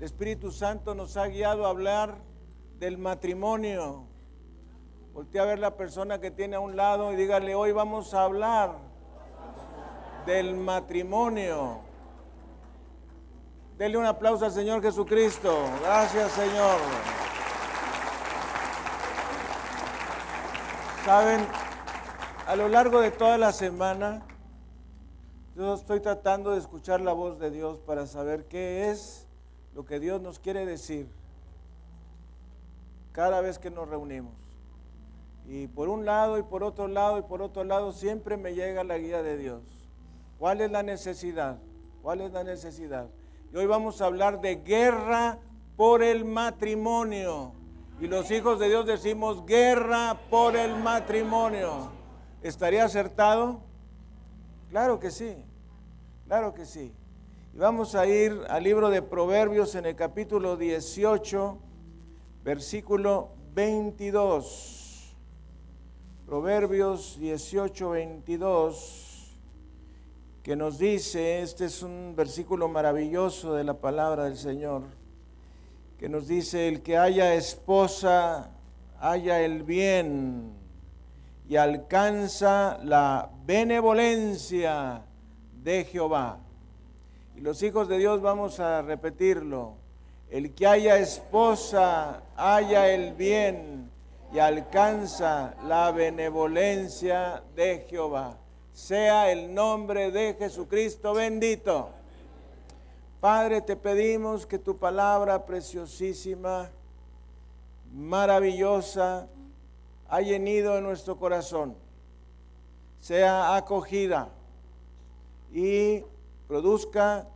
el Espíritu Santo nos ha guiado a hablar del matrimonio. Voltea a ver la persona que tiene a un lado y dígale, hoy vamos a hablar del matrimonio. Dele un aplauso al Señor Jesucristo. Gracias, Señor. Saben, a lo largo de toda la semana, yo estoy tratando de escuchar la voz de Dios para saber qué es lo que Dios nos quiere decir cada vez que nos reunimos. Y por un lado y por otro lado y por otro lado siempre me llega la guía de Dios. ¿Cuál es la necesidad? ¿Cuál es la necesidad? Y hoy vamos a hablar de guerra por el matrimonio. Y los hijos de Dios decimos guerra por el matrimonio. ¿Estaría acertado? Claro que sí, claro que sí. Y vamos a ir al libro de Proverbios en el capítulo 18, versículo 22. Proverbios 18, 22, que nos dice, este es un versículo maravilloso de la palabra del Señor que nos dice, el que haya esposa, haya el bien y alcanza la benevolencia de Jehová. Y los hijos de Dios vamos a repetirlo. El que haya esposa, haya el bien y alcanza la benevolencia de Jehová. Sea el nombre de Jesucristo bendito. Padre, te pedimos que tu palabra preciosísima, maravillosa, haya ido en nuestro corazón, sea acogida y produzca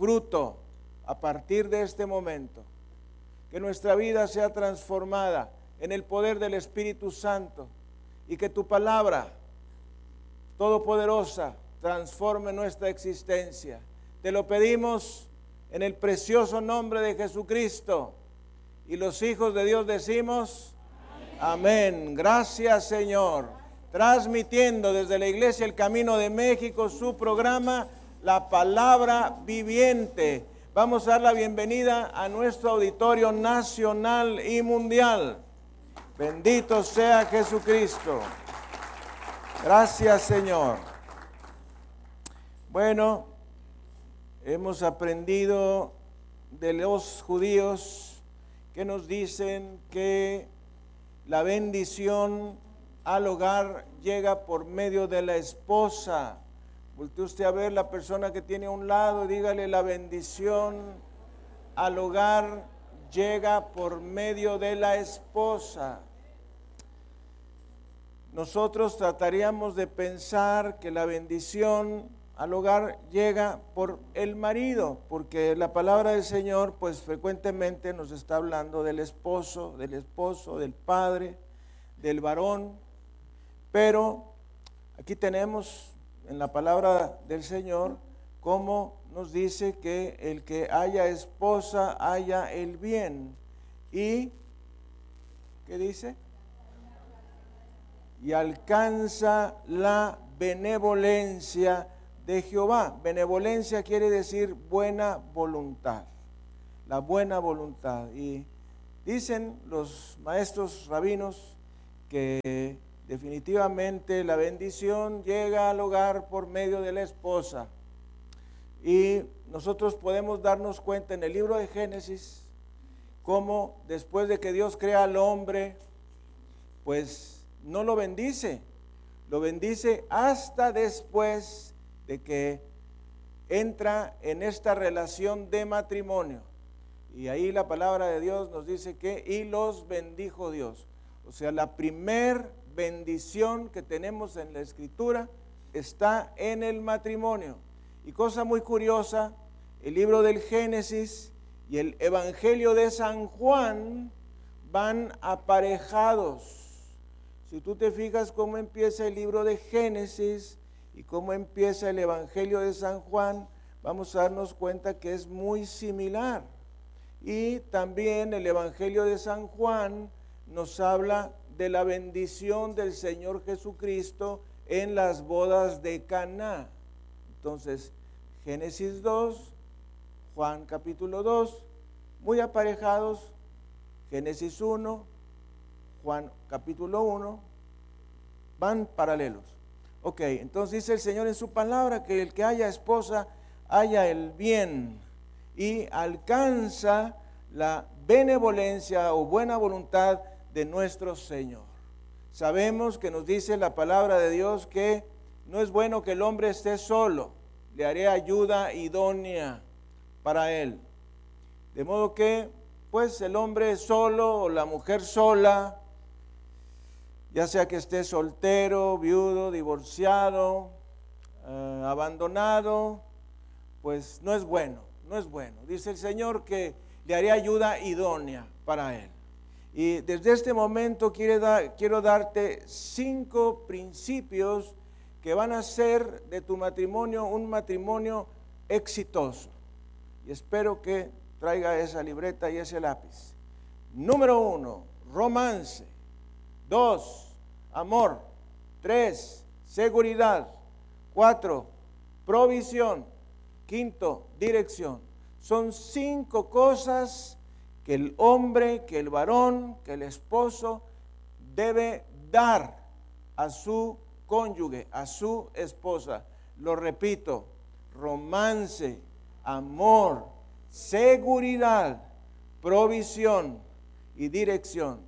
fruto a partir de este momento. Que nuestra vida sea transformada en el poder del Espíritu Santo y que tu palabra todopoderosa transforme nuestra existencia te lo pedimos en el precioso nombre de Jesucristo. Y los hijos de Dios decimos, amén. Gracias Señor. Transmitiendo desde la Iglesia El Camino de México su programa, La Palabra Viviente. Vamos a dar la bienvenida a nuestro auditorio nacional y mundial. Bendito sea Jesucristo. Gracias Señor. Bueno, hemos aprendido de los judíos que nos dicen que la bendición al hogar llega por medio de la esposa. Voltee usted a ver la persona que tiene a un lado dígale la bendición al hogar llega por medio de la esposa. Nosotros trataríamos de pensar que la bendición al hogar llega por el marido, porque la palabra del Señor pues frecuentemente nos está hablando del esposo, del esposo, del padre, del varón, pero aquí tenemos en la palabra del Señor cómo nos dice que el que haya esposa haya el bien y ¿qué dice? Y alcanza la benevolencia de Jehová. Benevolencia quiere decir buena voluntad, la buena voluntad. Y dicen los maestros rabinos que definitivamente la bendición llega al hogar por medio de la esposa. Y nosotros podemos darnos cuenta en el libro de Génesis cómo después de que Dios crea al hombre, pues no lo bendice, lo bendice hasta después de que entra en esta relación de matrimonio. Y ahí la palabra de Dios nos dice que, y los bendijo Dios. O sea, la primer bendición que tenemos en la escritura está en el matrimonio. Y cosa muy curiosa, el libro del Génesis y el Evangelio de San Juan van aparejados. Si tú te fijas cómo empieza el libro de Génesis, y cómo empieza el Evangelio de San Juan, vamos a darnos cuenta que es muy similar. Y también el Evangelio de San Juan nos habla de la bendición del Señor Jesucristo en las bodas de Caná. Entonces, Génesis 2, Juan capítulo 2 muy aparejados, Génesis 1, Juan capítulo 1, van paralelos. Ok, entonces dice el Señor en su palabra que el que haya esposa haya el bien y alcanza la benevolencia o buena voluntad de nuestro Señor. Sabemos que nos dice la palabra de Dios que no es bueno que el hombre esté solo, le haré ayuda idónea para él. De modo que, pues el hombre solo o la mujer sola, ya sea que esté soltero, viudo, divorciado, eh, abandonado, pues no es bueno, no es bueno. Dice el Señor que le haré ayuda idónea para él. Y desde este momento quiero darte cinco principios que van a hacer de tu matrimonio un matrimonio exitoso. Y espero que traiga esa libreta y ese lápiz. Número uno, romance. Dos, amor. Tres, seguridad. Cuatro, provisión. Quinto, dirección. Son cinco cosas que el hombre, que el varón, que el esposo debe dar a su cónyuge, a su esposa. Lo repito, romance, amor, seguridad, provisión y dirección.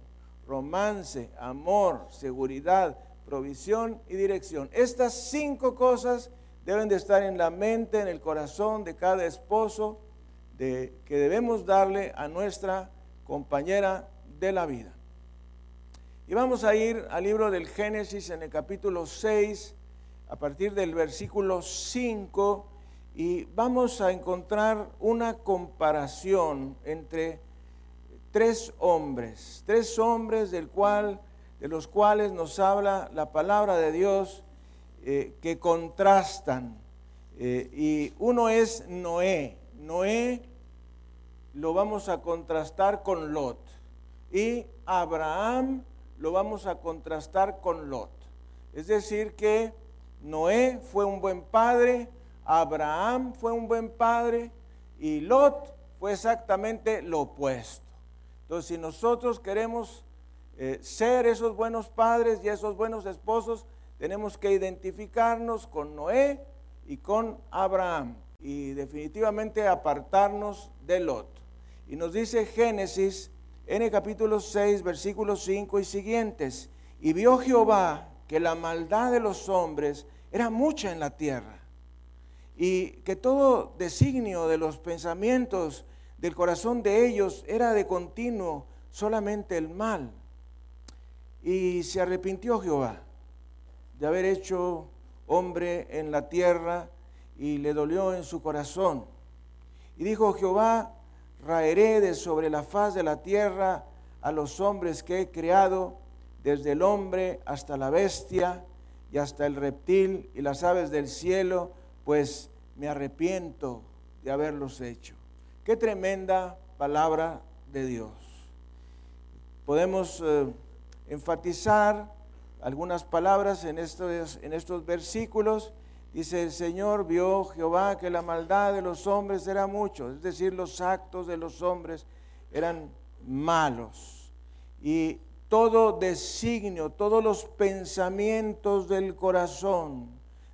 Romance, amor, seguridad, provisión y dirección. Estas cinco cosas deben de estar en la mente, en el corazón de cada esposo que debemos darle a nuestra compañera de la vida. Y vamos a ir al libro del Génesis en el capítulo 6, a partir del versículo 5, y vamos a encontrar una comparación entre tres hombres, tres hombres del cual, de los cuales nos habla la palabra de Dios eh, que contrastan. Eh, y uno es Noé. Noé lo vamos a contrastar con Lot. Y Abraham lo vamos a contrastar con Lot. Es decir, que Noé fue un buen padre, Abraham fue un buen padre y Lot fue exactamente lo opuesto. Entonces, si nosotros queremos eh, ser esos buenos padres y esos buenos esposos, tenemos que identificarnos con Noé y con Abraham y definitivamente apartarnos de Lot. Y nos dice Génesis en el capítulo 6, versículos 5 y siguientes, y vio Jehová que la maldad de los hombres era mucha en la tierra, y que todo designio de los pensamientos del corazón de ellos era de continuo solamente el mal. Y se arrepintió Jehová de haber hecho hombre en la tierra y le dolió en su corazón. Y dijo Jehová, raeré de sobre la faz de la tierra a los hombres que he creado, desde el hombre hasta la bestia y hasta el reptil y las aves del cielo, pues me arrepiento de haberlos hecho. Qué tremenda palabra de Dios. Podemos eh, enfatizar algunas palabras en estos, en estos versículos Dice, el Señor vio Jehová que la maldad de los hombres era mucho, es decir, los actos de los hombres eran malos. Y todo designio, todos los pensamientos del corazón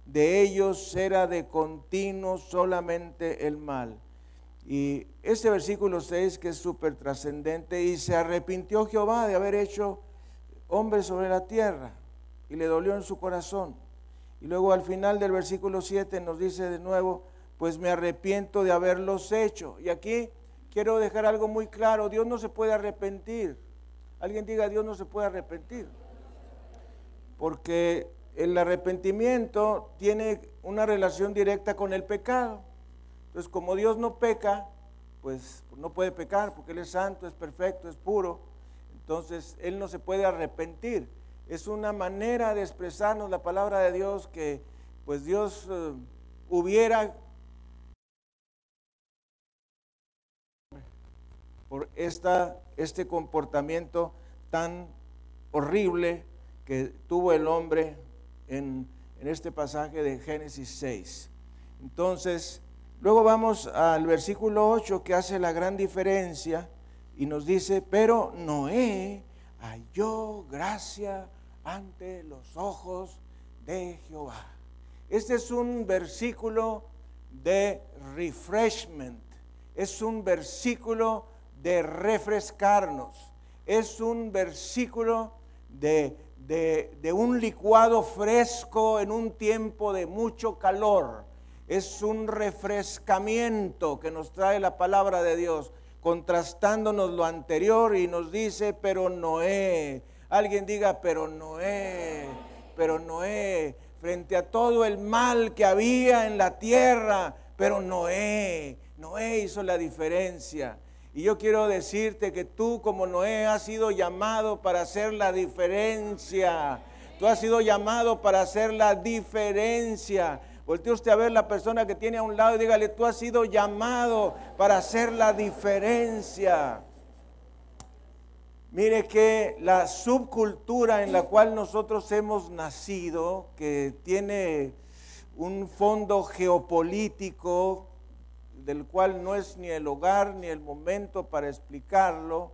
de ellos era de continuo solamente el mal. Y este versículo 6 que es súper trascendente, y se arrepintió Jehová de haber hecho hombre sobre la tierra, y le dolió en su corazón. Y luego al final del versículo 7 nos dice de nuevo, pues me arrepiento de haberlos hecho. Y aquí quiero dejar algo muy claro, Dios no se puede arrepentir. Alguien diga, Dios no se puede arrepentir. Porque el arrepentimiento tiene una relación directa con el pecado. Entonces, como Dios no peca, pues no puede pecar porque Él es santo, es perfecto, es puro. Entonces, Él no se puede arrepentir es una manera de expresarnos la palabra de Dios que pues Dios eh, hubiera por esta, este comportamiento tan horrible que tuvo el hombre en, en este pasaje de Génesis 6. Entonces, Luego vamos al versículo 8 que hace la gran diferencia y nos dice, pero Noé halló gracia ante los ojos de Jehová. Este es un versículo de refreshment, es un versículo de refrescarnos, es un versículo de, de, un licuado fresco en un tiempo de mucho calor, es un refrescamiento que nos trae la palabra de Dios, contrastándonos lo anterior y nos dice, pero Noé, alguien diga, pero Noé, pero Noé, frente a todo el mal que había en la tierra, pero Noé, Noé hizo la diferencia. Y yo quiero decirte que tú como Noé has sido llamado para hacer la diferencia. Tú has sido llamado para hacer la diferencia. Voltee usted a ver la persona que tiene a un lado y dígale, tú has sido llamado para hacer la diferencia. Mire que la subcultura en la cual nosotros hemos nacido, que tiene un fondo geopolítico del cual no es ni el hogar ni el momento para explicarlo,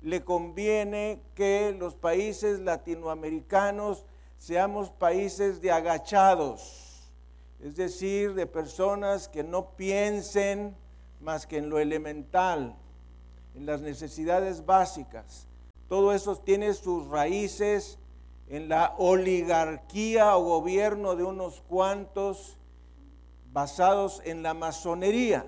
le conviene que los países latinoamericanos seamos países de agachados, es decir, de personas que no piensen más que en lo elemental, en las necesidades básicas. Todo eso tiene sus raíces en la oligarquía o gobierno de unos cuantos basados en la masonería.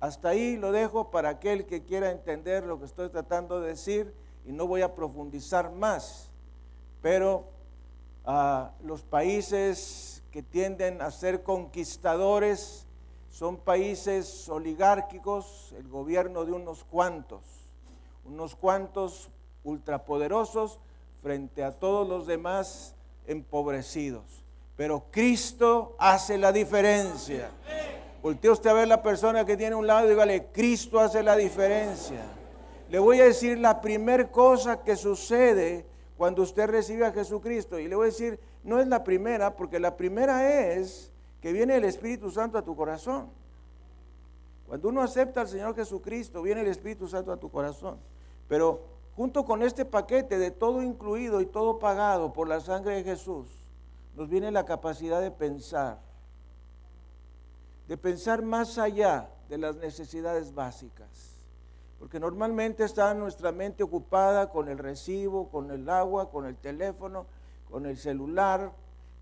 Hasta ahí lo dejo para aquel que quiera entender lo que estoy tratando de decir y no voy a profundizar más. Pero ah, los países que tienden a ser conquistadores son países oligárquicos, el gobierno de unos cuantos, unos cuantos ultrapoderosos frente a todos los demás empobrecidos. Pero Cristo hace la diferencia. Voltea usted a ver la persona que tiene un lado y dígale, Cristo hace la diferencia. Le voy a decir la primera cosa que sucede cuando usted recibe a Jesucristo. Y le voy a decir, no es la primera, porque la primera es que viene el Espíritu Santo a tu corazón. Cuando uno acepta al Señor Jesucristo, viene el Espíritu Santo a tu corazón. Pero junto con este paquete de todo incluido y todo pagado por la sangre de Jesús, nos viene la capacidad de pensar, de pensar más allá de las necesidades básicas. Porque normalmente está nuestra mente ocupada con el recibo, con el agua, con el teléfono, con el celular,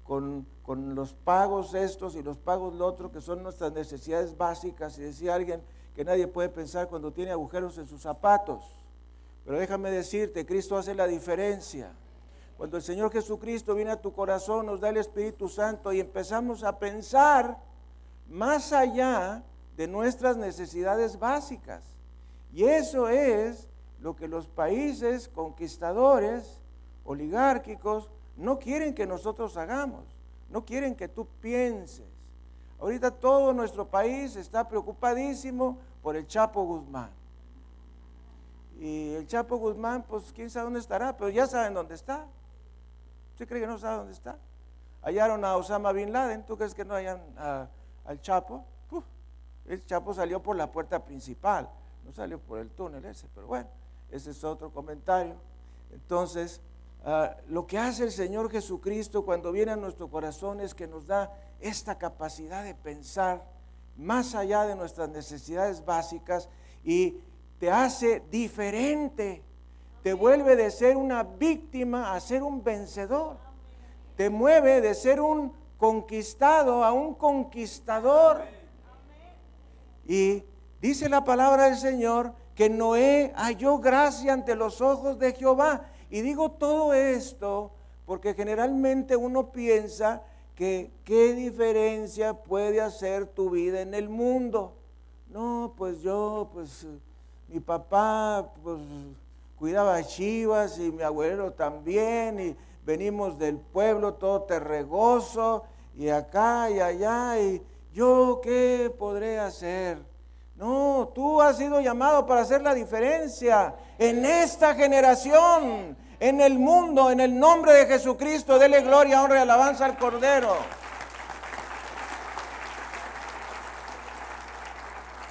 con, los pagos estos y los pagos lo otro, que son nuestras necesidades básicas. Y decía alguien que nadie puede pensar cuando tiene agujeros en sus zapatos. Pero déjame decirte, Cristo hace la diferencia. Cuando el Señor Jesucristo viene a tu corazón, nos da el Espíritu Santo y empezamos a pensar más allá de nuestras necesidades básicas. Y eso es lo que los países conquistadores, oligárquicos, no quieren que nosotros hagamos, no quieren que tú pienses. Ahorita todo nuestro país está preocupadísimo por el Chapo Guzmán. Y el Chapo Guzmán, pues quién sabe dónde estará, pero ya saben dónde está. ¿Usted cree que no sabe dónde está? Hallaron a Osama Bin Laden, ¿tú crees que no hayan al Chapo? el Chapo salió por la puerta principal, no salió por el túnel ese, pero bueno, ese es otro comentario. Entonces, Ah, lo que hace el Señor Jesucristo cuando viene a nuestro corazón es que nos da esta capacidad de pensar más allá de nuestras necesidades básicas y te hace diferente. Te vuelve de ser una víctima a ser un vencedor. Te mueve de ser un conquistado a un conquistador. Y dice la palabra del Señor que Noé halló gracia ante los ojos de Jehová. Y digo todo esto porque generalmente uno piensa que qué diferencia puede hacer tu vida en el mundo. No, pues yo, pues mi papá, pues cuidaba chivas y mi abuelo también y venimos del pueblo todo terregoso y acá y allá y yo qué podré hacer. No, tú has sido llamado para hacer la diferencia en esta generación, en el mundo, en el nombre de Jesucristo. Dele gloria, honra y alabanza al Cordero.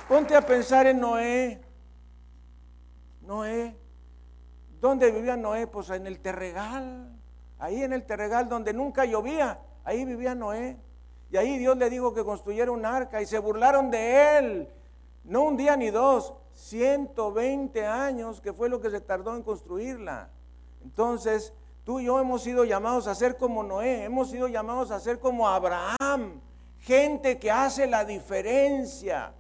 Ponte a pensar en Noé. Noé. ¿Dónde vivía Noé? Pues en el terregal. Ahí en el terregal donde nunca llovía. Ahí vivía Noé. Y ahí Dios le dijo que construyera un arca y se burlaron de él. No un día ni dos, 120 años que fue lo que se tardó en construirla. Entonces, tú y yo hemos sido llamados a ser como Noé, hemos sido llamados a ser como Abraham, gente que hace la diferencia.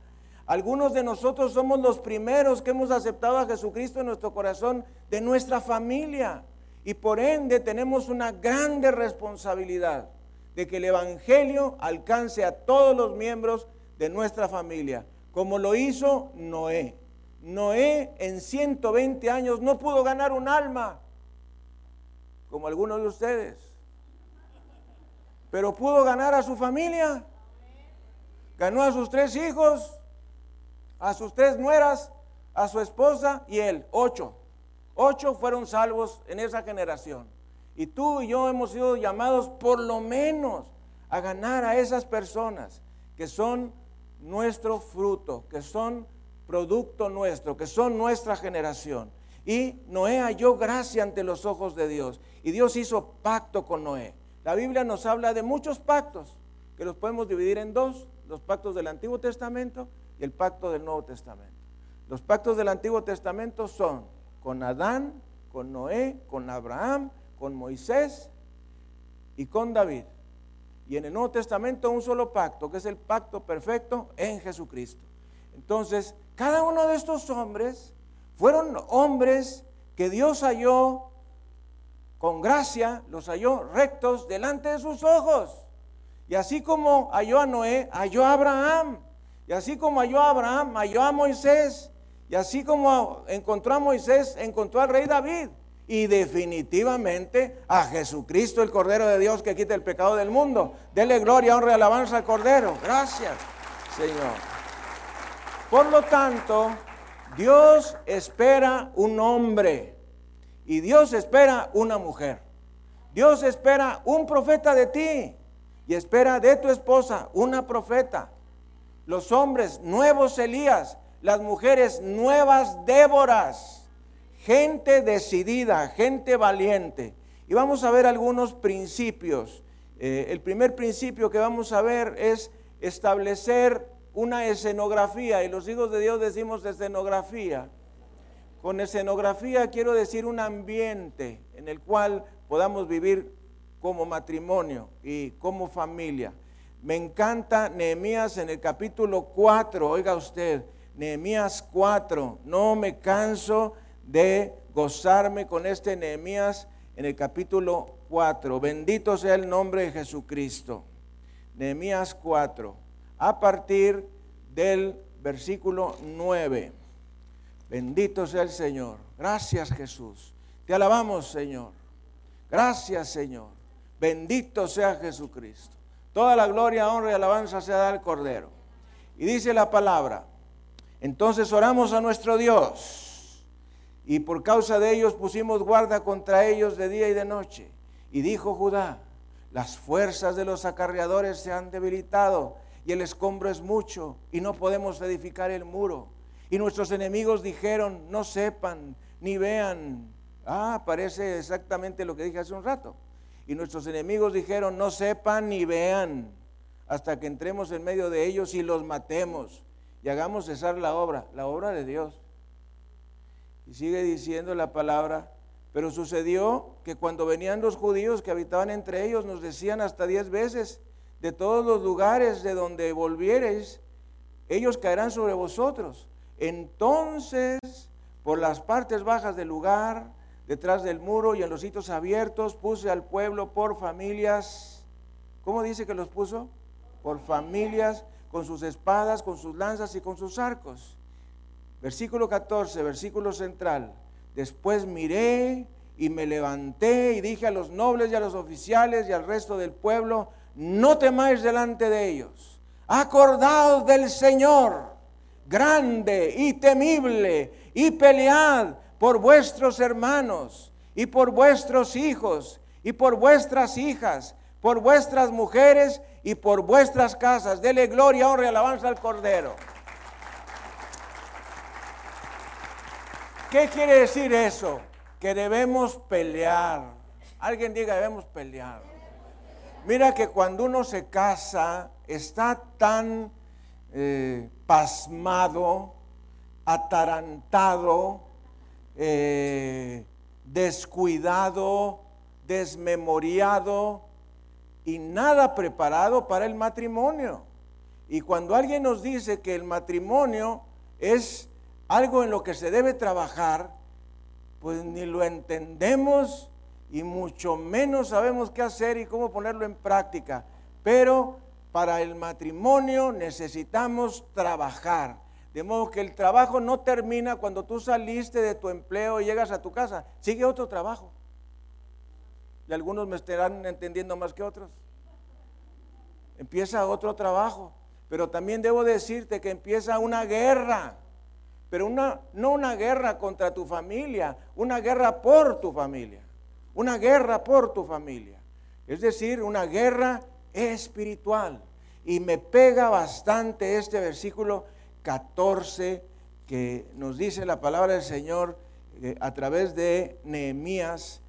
Algunos de nosotros somos los primeros que hemos aceptado a Jesucristo en nuestro corazón de nuestra familia y por ende tenemos una grande responsabilidad de que el Evangelio alcance a todos los miembros de nuestra familia, como lo hizo Noé. Noé en 120 años no pudo ganar un alma, como algunos de ustedes, pero pudo ganar a su familia. Ganó a sus tres hijos, a sus tres nueras, a su esposa y él, ocho. Ocho fueron salvos en esa generación. Y tú y yo hemos sido llamados por lo menos a ganar a esas personas que son nuestro fruto, que son producto nuestro, que son nuestra generación. Y Noé halló gracia ante los ojos de Dios. Y Dios hizo pacto con Noé. La Biblia nos habla de muchos pactos, que los podemos dividir en dos, los pactos del Antiguo Testamento y el pacto del Nuevo Testamento. Los pactos del Antiguo Testamento son con Adán, con Noé, con Abraham, con Moisés y con David. Y en el Nuevo Testamento un solo pacto, que es el pacto perfecto en Jesucristo. Entonces, cada uno de estos hombres fueron hombres que Dios halló con gracia, los halló rectos delante de sus ojos. Y así como halló a Noé, halló a Abraham. Y así como halló a Abraham, halló a Moisés. Y así como encontró a Moisés, encontró al rey David. Y definitivamente a Jesucristo, el Cordero de Dios que quita el pecado del mundo. Dele gloria, honra y alabanza al Cordero. Gracias, Señor. Por lo tanto, Dios espera un hombre y Dios espera una mujer. Dios espera un profeta de ti y espera de tu esposa una profeta. Los hombres nuevos Elías, las mujeres nuevas Déboras, gente decidida, gente valiente. Y vamos a ver algunos principios. Eh, el primer principio que vamos a ver es establecer una escenografía, y los hijos de Dios decimos escenografía. Con escenografía quiero decir un ambiente en el cual podamos vivir como matrimonio y como familia. Me encanta Nehemías en el capítulo 4, oiga usted, Nehemías 4, no me canso de gozarme con este Nehemías en el capítulo 4. Bendito sea el nombre de Jesucristo. Nehemías 4 a partir del versículo 9. Bendito sea el Señor. Gracias Jesús. Te alabamos Señor. Gracias Señor. Bendito sea Jesucristo. Toda la gloria, honra y alabanza sea al Cordero. Y dice la palabra. Entonces oramos a nuestro Dios. Y por causa de ellos pusimos guarda contra ellos de día y de noche. Y dijo Judá, las fuerzas de los acarreadores se han debilitado y el escombro es mucho y no podemos edificar el muro. Y nuestros enemigos dijeron, no sepan ni vean. Ah, parece exactamente lo que dije hace un rato. Y nuestros enemigos dijeron, no sepan ni vean hasta que entremos en medio de ellos y los matemos y hagamos cesar la obra, la obra de Dios. Y sigue diciendo la palabra, pero sucedió que cuando venían los judíos que habitaban entre ellos, nos decían hasta diez veces, de todos los lugares de donde volviereis, ellos caerán sobre vosotros. Entonces, por las partes bajas del lugar, detrás del muro y en los sitios abiertos, puse al pueblo por familias. ¿Cómo dice que los puso? Por familias, con sus espadas, con sus lanzas y con sus arcos. Versículo 14, versículo central. Después miré y me levanté y dije a los nobles y a los oficiales y al resto del pueblo, no temáis delante de ellos. Acordaos del Señor, grande y temible, y pelead por vuestros hermanos, y por vuestros hijos, y por vuestras hijas, por vuestras mujeres, y por vuestras casas. Dele gloria, honra y alabanza al Cordero. ¿Qué quiere decir eso? Que debemos pelear. Alguien diga, debemos pelear. Mira que cuando uno se casa, está tan eh, pasmado, atarantado, eh, descuidado, desmemoriado y nada preparado para el matrimonio. Y cuando alguien nos dice que el matrimonio es algo en lo que se debe trabajar, pues ni lo entendemos y mucho menos sabemos qué hacer y cómo ponerlo en práctica. Pero para el matrimonio necesitamos trabajar. De modo que el trabajo no termina cuando tú saliste de tu empleo y llegas a tu casa. Sigue otro trabajo. Y algunos me estarán entendiendo más que otros. Empieza otro trabajo. Pero también debo decirte que empieza una guerra. Pero una, no una guerra contra tu familia, una guerra por tu familia. Una guerra por tu familia. Es decir, una guerra espiritual. Y me pega bastante este versículo 14 que nos dice la palabra del Señor eh, a través de Nehemías.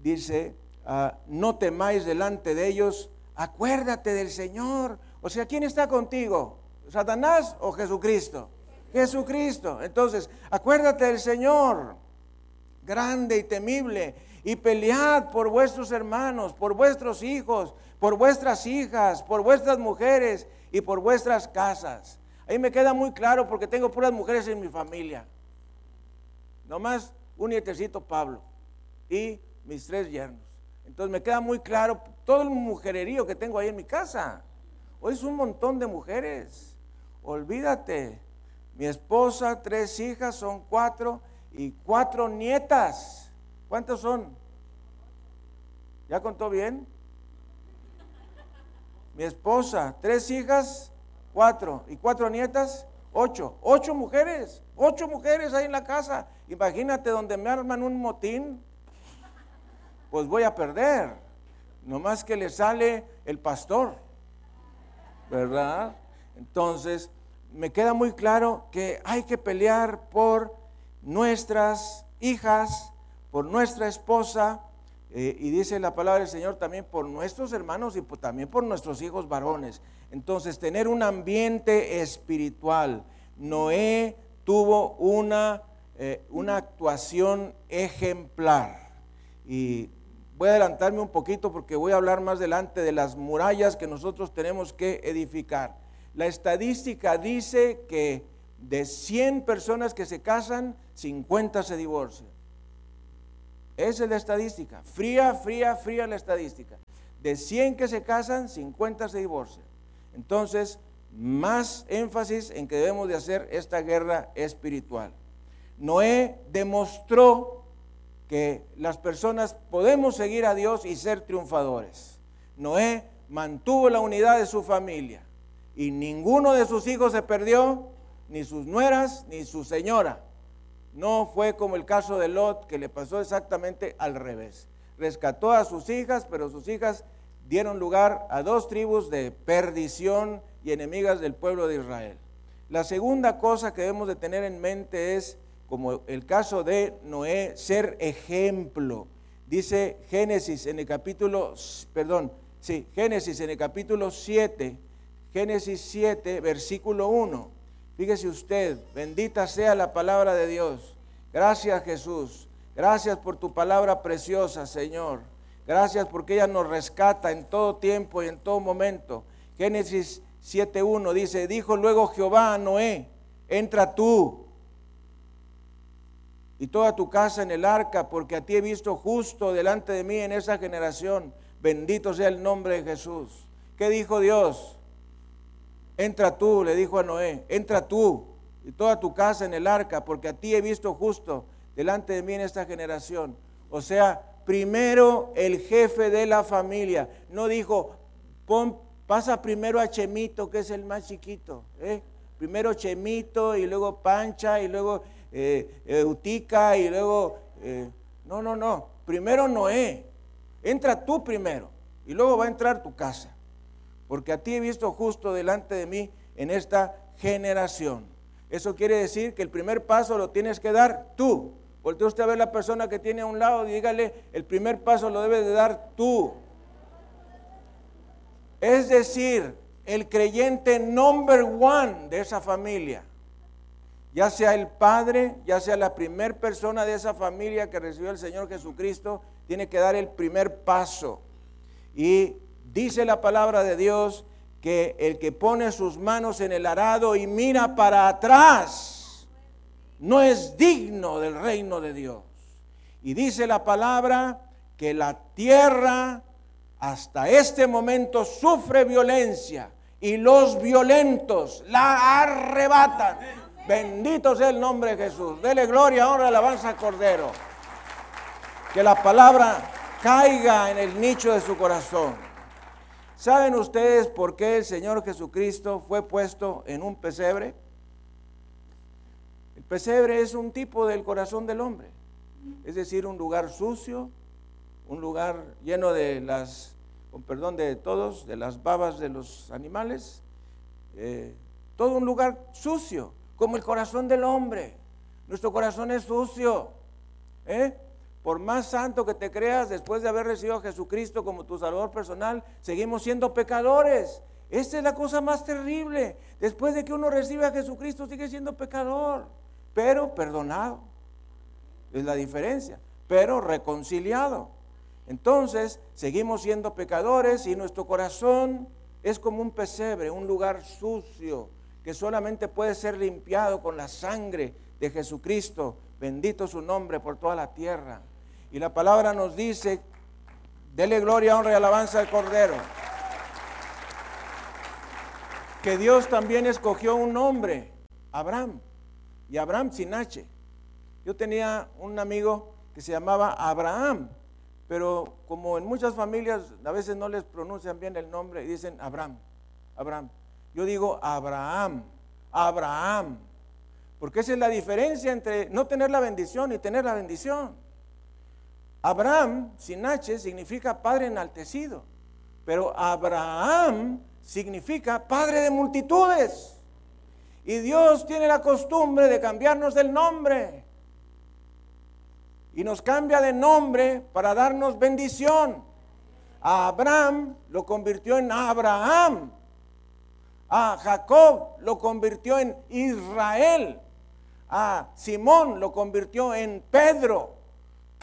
Dice, ah, no temáis delante de ellos, acuérdate del Señor. O sea, ¿quién está contigo? ¿Satanás o Jesucristo? Jesucristo. Entonces, acuérdate del Señor, grande y temible, y pelead por vuestros hermanos, por vuestros hijos, por vuestras hijas, por vuestras mujeres y por vuestras casas. Ahí me queda muy claro porque tengo puras mujeres en mi familia. Nomás un nietecito Pablo y mis tres yernos. Entonces me queda muy claro todo el mujererío que tengo ahí en mi casa. Hoy es un montón de mujeres. Olvídate. Mi esposa, tres hijas, son cuatro y cuatro nietas. ¿Cuántos son? ¿Ya contó bien? Mi esposa, tres hijas, cuatro y cuatro nietas, ocho. Ocho mujeres, ocho mujeres ahí en la casa. Imagínate donde me arman un motín, pues voy a perder. Nomás que le sale el pastor, ¿verdad? Entonces, me queda muy claro que hay que pelear por nuestras hijas, por nuestra esposa, eh, y dice la palabra del Señor también por nuestros hermanos y también por nuestros hijos varones. Entonces, tener un ambiente espiritual. Noé tuvo una, eh, una actuación ejemplar. Y voy a adelantarme un poquito porque voy a hablar más adelante de las murallas que nosotros tenemos que edificar. La estadística dice que de 100 personas que se casan, 50 se divorcian. Esa es la estadística. Fría, fría, fría la estadística. De 100 que se casan, 50 se divorcian. Entonces, más énfasis en que debemos de hacer esta guerra espiritual. Noé demostró que las personas podemos seguir a Dios y ser triunfadores. Noé mantuvo la unidad de su familia y ninguno de sus hijos se perdió, ni sus nueras, ni su señora. No fue como el caso de Lot, que le pasó exactamente al revés. Rescató a sus hijas, pero sus hijas dieron lugar a dos tribus de perdición y enemigas del pueblo de Israel. La segunda cosa que debemos de tener en mente es, como el caso de Noé, ser ejemplo. Dice Génesis en el capítulo, perdón, sí, Génesis en el capítulo 7, Génesis 7, versículo 1. Fíjese usted, bendita sea la palabra de Dios. Gracias Jesús. Gracias por tu palabra preciosa, Señor. Gracias porque ella nos rescata en todo tiempo y en todo momento. Génesis 7.1 dice, dijo luego Jehová a Noé, entra tú y toda tu casa en el arca, porque a ti he visto justo delante de mí en esa generación. Bendito sea el nombre de Jesús. ¿Qué dijo Dios? Entra tú, le dijo a Noé, entra tú y toda tu casa en el arca, porque a ti he visto justo delante de mí en esta generación. O sea, primero el jefe de la familia. No dijo, pasa primero a Chemito, que es el más chiquito. ¿eh? Primero Chemito y luego Pancha y luego eh, Utica y luego... Eh, no, no, no. Primero Noé. Entra tú primero y luego va a entrar tu casa porque a ti he visto justo delante de mí en esta generación. Eso quiere decir que el primer paso lo tienes que dar tú. Voltea usted a ver la persona que tiene a un lado, dígale, el primer paso lo debes de dar tú. Es decir, el creyente number one de esa familia, ya sea el padre, ya sea la primer persona de esa familia que recibió el Señor Jesucristo, tiene que dar el primer paso. Y dice la palabra de Dios que el que pone sus manos en el arado y mira para atrás no es digno del reino de Dios. Y dice la palabra que la tierra hasta este momento sufre violencia y los violentos la arrebatan. Bendito sea el nombre de Jesús. Dele gloria, honra, alabanza al Cordero. Que la palabra caiga en el nicho de su corazón. ¿Saben ustedes por qué el Señor Jesucristo fue puesto en un pesebre? El pesebre es un tipo del corazón del hombre, es decir, un lugar sucio, un lugar lleno de las, con perdón de todos, de las babas de los animales, eh, todo un lugar sucio, como el corazón del hombre. Nuestro corazón es sucio. ¿eh? Por más santo que te creas, después de haber recibido a Jesucristo como tu Salvador personal, seguimos siendo pecadores. Esta es la cosa más terrible. Después de que uno recibe a Jesucristo, sigue siendo pecador, pero perdonado. Es la diferencia, pero reconciliado. Entonces, seguimos siendo pecadores y nuestro corazón es como un pesebre, un lugar sucio, que solamente puede ser limpiado con la sangre de Jesucristo. Bendito su nombre por toda la tierra. Y la palabra nos dice, dele gloria, honra y alabanza al Cordero. Que Dios también escogió un nombre, Abraham, y Abraham sin H. Yo tenía un amigo que se llamaba Abraham, pero como en muchas familias a veces no les pronuncian bien el nombre y dicen Abraham, Abraham. Yo digo Abraham, Abraham, porque esa es la diferencia entre no tener la bendición y tener la bendición. Abraham, sin H, significa padre enaltecido, pero Abraham significa padre de multitudes. Y Dios tiene la costumbre de cambiarnos el nombre. Y nos cambia de nombre para darnos bendición. A Abraham lo convirtió en Abraham. A Jacob lo convirtió en Israel. A Simón lo convirtió en Pedro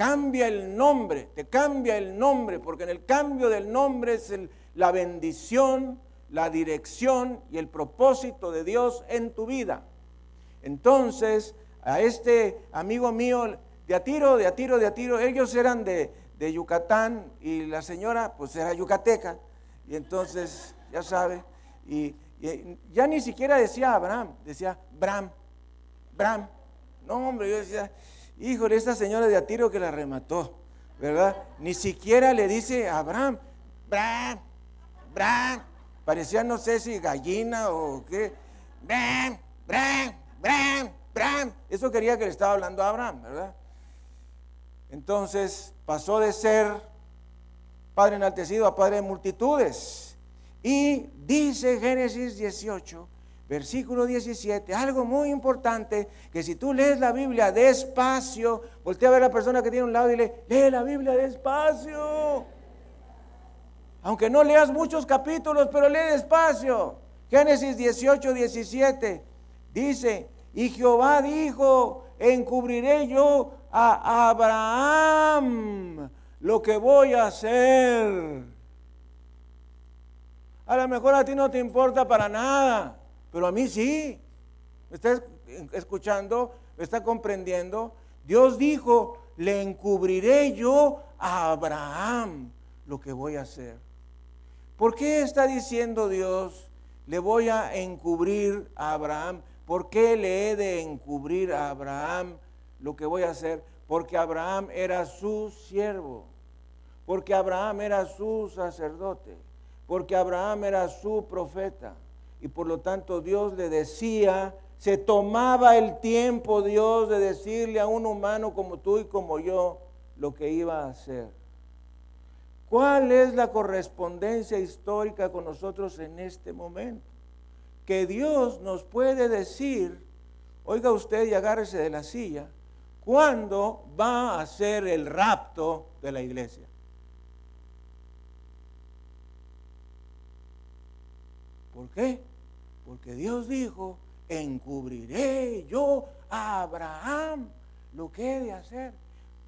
cambia el nombre, te cambia el nombre, porque en el cambio del nombre es la bendición, la dirección y el propósito de Dios en tu vida. Entonces, a este amigo mío de Atiro, de Atiro, de Atiro, ellos eran de, Yucatán y la señora pues era yucateca, y entonces, ya sabe, y, y ya ni siquiera decía Abraham, decía Bram, Bram. No, hombre, yo decía, Híjole, esta señora de Atiro que la remató, ¿verdad? Ni siquiera le dice a Abraham, Bram, Bram. Parecía no sé si gallina o qué. Bram, Bram, Bram, Bram. Eso quería que le estaba hablando a Abraham, ¿verdad? Entonces pasó de ser padre enaltecido a padre de multitudes. Y dice Génesis 18 versículo 17, algo muy importante, que si tú lees la Biblia despacio, voltea a ver a la persona que tiene un lado y le, lee la Biblia despacio. Aunque no leas muchos capítulos, pero lee despacio. Génesis 18, 17 dice, y Jehová dijo, encubriré yo a Abraham lo que voy a hacer. A lo mejor a ti no te importa para nada. Pero a mí sí. ¿Me está escuchando? ¿Me está comprendiendo? Dios dijo, le encubriré yo a Abraham lo que voy a hacer. ¿Por qué está diciendo Dios, le voy a encubrir a Abraham? ¿Por qué le he de encubrir a Abraham lo que voy a hacer? Porque Abraham era su siervo, porque Abraham era su sacerdote, porque Abraham era su profeta y por lo tanto Dios le decía, se tomaba el tiempo Dios de decirle a un humano como tú y como yo lo que iba a hacer. ¿Cuál es la correspondencia histórica con nosotros en este momento? Que Dios nos puede decir, oiga usted y agárrese de la silla, ¿cuándo va a ser el rapto de la iglesia? ¿Por qué? Porque Dios dijo, encubriré yo a Abraham lo que he de hacer.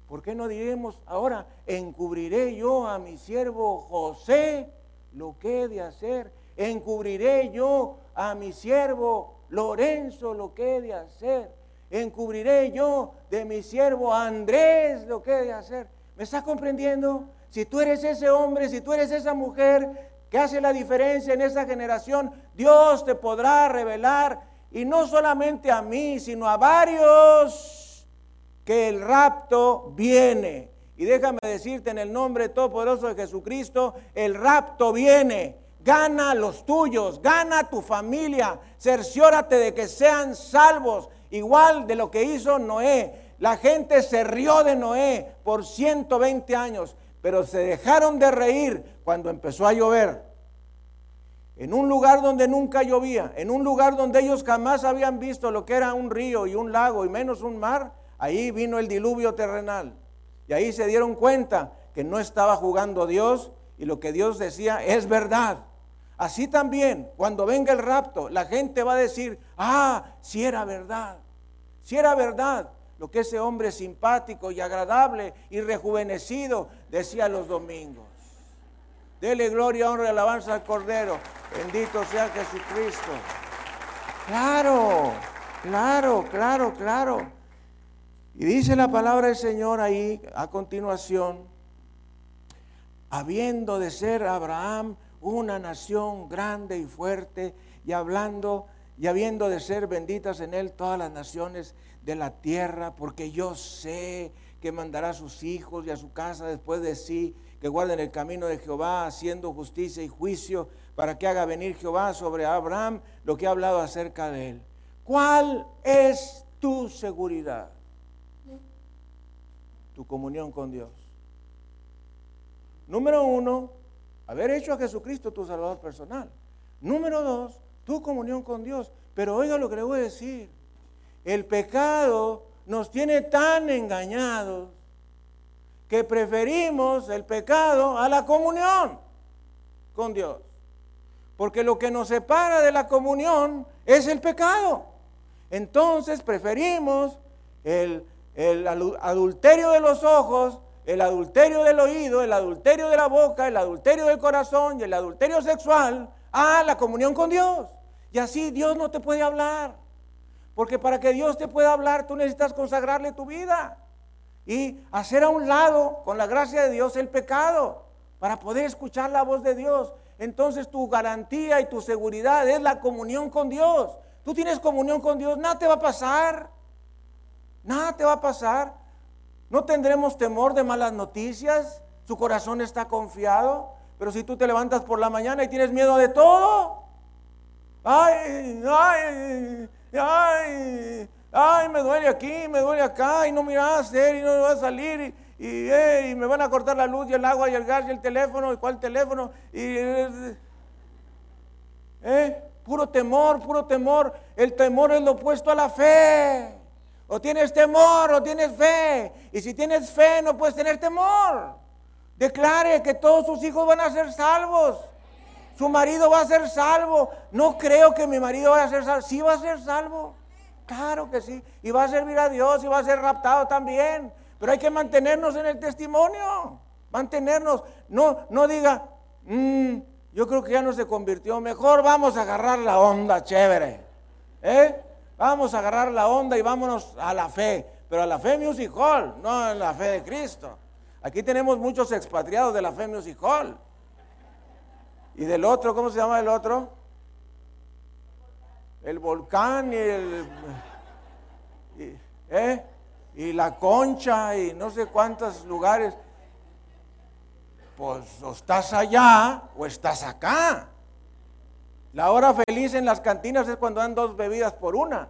¿Por qué no diremos ahora, encubriré yo a mi siervo José lo que he de hacer? Encubriré yo a mi siervo Lorenzo lo que he de hacer. Encubriré yo de mi siervo Andrés lo que he de hacer. ¿Me estás comprendiendo? Si tú eres ese hombre, si tú eres esa mujer que hace la diferencia en esa generación, Dios te podrá revelar, y no solamente a mí, sino a varios, que el rapto viene. Y déjame decirte en el nombre todopoderoso de Jesucristo, el rapto viene. Gana los tuyos, gana tu familia, cerciórate de que sean salvos, igual de lo que hizo Noé. La gente se rió de Noé por 120 años, pero se dejaron de reír cuando empezó a llover. En un lugar donde nunca llovía, en un lugar donde ellos jamás habían visto lo que era un río y un lago y menos un mar, ahí vino el diluvio terrenal. Y ahí se dieron cuenta que no estaba jugando Dios y lo que Dios decía es verdad. Así también, cuando venga el rapto, la gente va a decir, ah, si era verdad, si era verdad lo que ese hombre simpático y agradable y rejuvenecido decía los domingos. Dele gloria, honra y alabanza al Cordero. Bendito sea Jesucristo. Claro, claro, claro, claro. Y dice la palabra del Señor ahí a continuación, habiendo de ser Abraham una nación grande y fuerte, y hablando y habiendo de ser benditas en él todas las naciones de la tierra, porque yo sé que mandará a sus hijos y a su casa después de sí que guarden el camino de Jehová, haciendo justicia y juicio, para que haga venir Jehová sobre Abraham lo que ha hablado acerca de él. ¿Cuál es tu seguridad? Tu comunión con Dios. Número uno, haber hecho a Jesucristo tu Salvador personal. Número dos, tu comunión con Dios. Pero oiga lo que le voy a decir. El pecado nos tiene tan engañados que preferimos el pecado a la comunión con Dios. Porque lo que nos separa de la comunión es el pecado. Entonces preferimos el, adulterio de los ojos, el adulterio del oído, el adulterio de la boca, el adulterio del corazón y el adulterio sexual a la comunión con Dios. Y así Dios no te puede hablar. Porque para que Dios te pueda hablar, tú necesitas consagrarle tu vida y hacer a un lado, con la gracia de Dios, el pecado, para poder escuchar la voz de Dios. Entonces tu garantía y tu seguridad es la comunión con Dios. Tú tienes comunión con Dios, nada te va a pasar. Nada te va a pasar. No tendremos temor de malas noticias. Su corazón está confiado. Pero si tú te levantas por la mañana y tienes miedo de todo. Ay, ay, ay, ay, me duele aquí, me duele acá, y no me va a hacer, y no me va a salir, y, y, me van a cortar la luz, y el agua, y el gas, y el teléfono, y cuál teléfono, y... Eh, puro temor, puro temor. El temor es lo opuesto a la fe. O tienes temor o tienes fe. Y si tienes fe no puedes tener temor. Declare que todos sus hijos van a ser salvos. Su marido va a ser salvo. No creo que mi marido vaya a ser salvo. Sí va a ser salvo. Claro que sí. Y va a servir a Dios y va a ser raptado también. Pero hay que mantenernos en el testimonio. Mantenernos. No, no diga, mm, yo creo que ya no se convirtió. Mejor vamos a agarrar la onda, chévere. ¿Eh? Vamos a agarrar la onda y vámonos a la fe. Pero a la fe Music Hall, no a la fe de Cristo. Aquí tenemos muchos expatriados de la fe Music Hall. Y del otro, ¿cómo se llama el otro? El volcán y el... ¿eh? y la concha y no sé cuántos lugares. Pues o estás allá o estás acá. La hora feliz en las cantinas es cuando dan dos bebidas por una.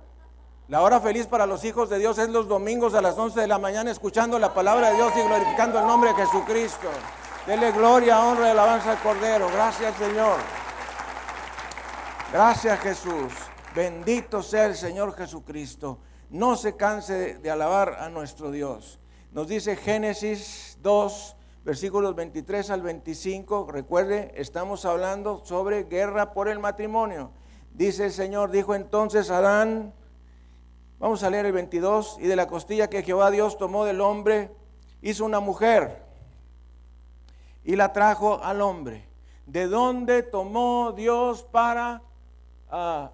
La hora feliz para los hijos de Dios es los domingos a las 11 de la mañana escuchando la palabra de Dios y glorificando el nombre de Jesucristo. Dele gloria, honra y alabanza al Cordero. Gracias Señor. Gracias Jesús. Bendito sea el Señor Jesucristo. no se canse de alabar a nuestro Dios. Nos dice Génesis 2, versículos 23 al 25. Recuerde, estamos hablando sobre guerra por el matrimonio. Dice el Señor, dijo entonces Adán, vamos a leer el 22, y de la costilla que Jehová Dios tomó del hombre, hizo una mujer y la trajo al hombre. ¿De dónde tomó Dios para ah,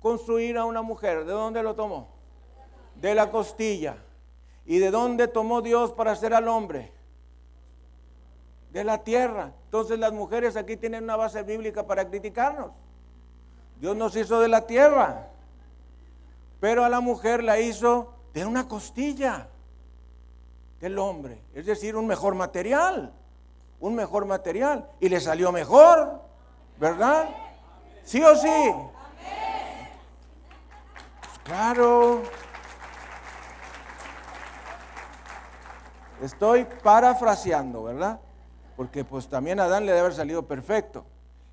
construir a una mujer? ¿De dónde lo tomó? De la costilla. ¿Y de dónde tomó Dios para hacer al hombre? De la tierra. Entonces las mujeres aquí tienen una base bíblica para criticarnos. Dios nos hizo de la tierra, pero a la mujer la hizo de una costilla del hombre, es decir, un mejor material, un mejor material, y le salió mejor, ¿verdad? ¿Sí o sí? Claro. Estoy parafraseando, ¿verdad? Porque pues también a Adán le debe haber salido perfecto.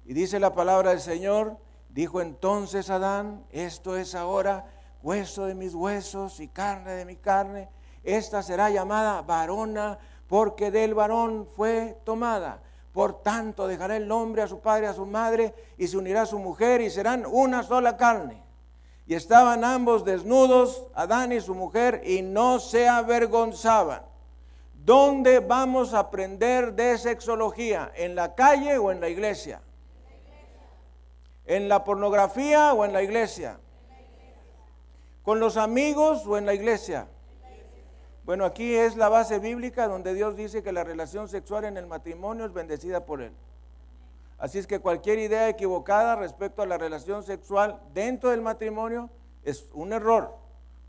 Y dice la palabra del Señor, dijo entonces Adán, esto es ahora hueso de mis huesos y carne de mi carne. Esta será llamada varona porque del varón fue tomada. Por tanto dejará el hombre a su padre a su madre y se unirá a su mujer y serán una sola carne. Y estaban ambos desnudos, Adán y su mujer, y no se avergonzaban. ¿Dónde vamos a aprender de sexología? ¿En la calle o en la iglesia? ¿En la pornografía o en la iglesia? ¿Con los amigos o en la iglesia? Bueno, aquí es la base bíblica donde Dios dice que la relación sexual en el matrimonio es bendecida por Él. Así es que cualquier idea equivocada respecto a la relación sexual dentro del matrimonio es un error,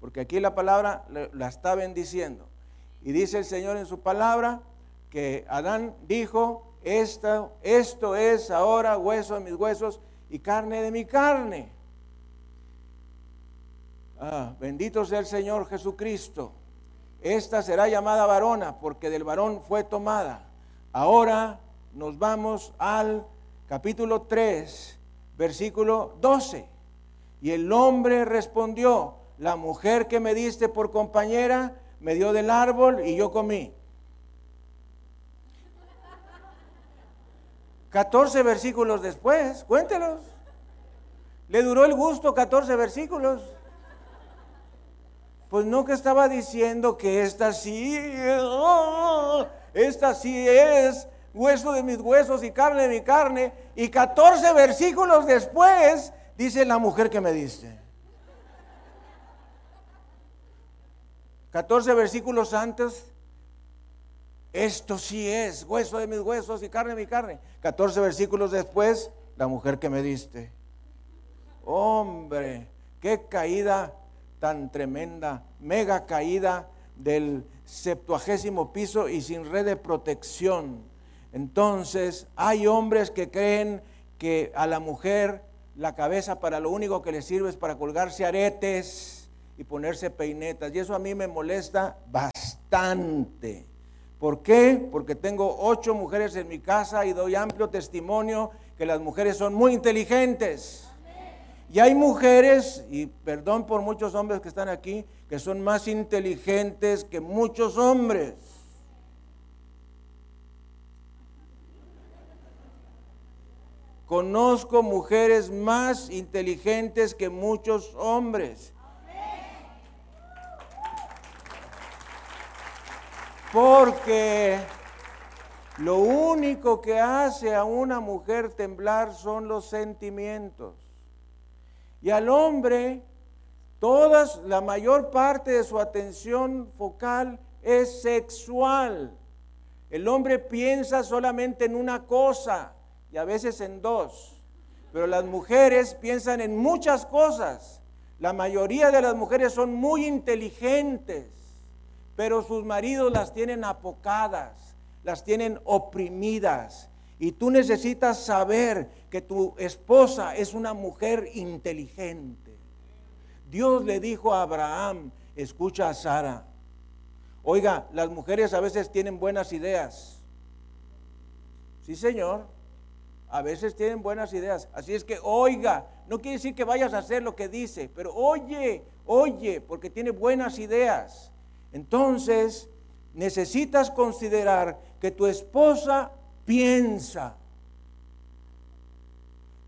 porque aquí la palabra la está bendiciendo. Y dice el Señor en su palabra que Adán dijo, esto, esto es ahora hueso de mis huesos y carne de mi carne. Ah, bendito sea el Señor Jesucristo. Esta será llamada varona porque del varón fue tomada. Ahora nos vamos al capítulo 3, versículo 12. Y el hombre respondió, la mujer que me diste por compañera, me dio del árbol y yo comí. 14 versículos después, cuéntelos. Le duró el gusto 14 versículos. Pues no que estaba diciendo que esta sí, esta sí es hueso de mis huesos y carne de mi carne. Y 14 versículos después dice la mujer que me diste. 14 versículos antes, esto sí es hueso de mis huesos y carne de mi carne. 14 versículos después, la mujer que me diste. Hombre, qué caída tan tremenda, mega caída del septuagésimo piso y sin red de protección. Entonces, hay hombres que creen que a la mujer la cabeza para lo único que le sirve es para colgarse aretes y ponerse peinetas. Y eso a mí me molesta bastante. ¿Por qué? Porque tengo ocho mujeres en mi casa y doy amplio testimonio que las mujeres son muy inteligentes. Y hay mujeres, y perdón por muchos hombres que están aquí, que son más inteligentes que muchos hombres. Conozco mujeres más inteligentes que muchos hombres. Porque lo único que hace a una mujer temblar son los sentimientos. Y al hombre, todas, la mayor parte de su atención focal es sexual. El hombre piensa solamente en una cosa y a veces en dos. Pero las mujeres piensan en muchas cosas. La mayoría de las mujeres son muy inteligentes pero sus maridos las tienen apocadas, las tienen oprimidas. Y tú necesitas saber que tu esposa es una mujer inteligente. Dios le dijo a Abraham, escucha a Sara. Oiga, las mujeres a veces tienen buenas ideas. Sí, Señor. A veces tienen buenas ideas. Así es que oiga, no quiere decir que vayas a hacer lo que dice, pero oye, oye, porque tiene buenas ideas. Entonces, necesitas considerar que tu esposa piensa.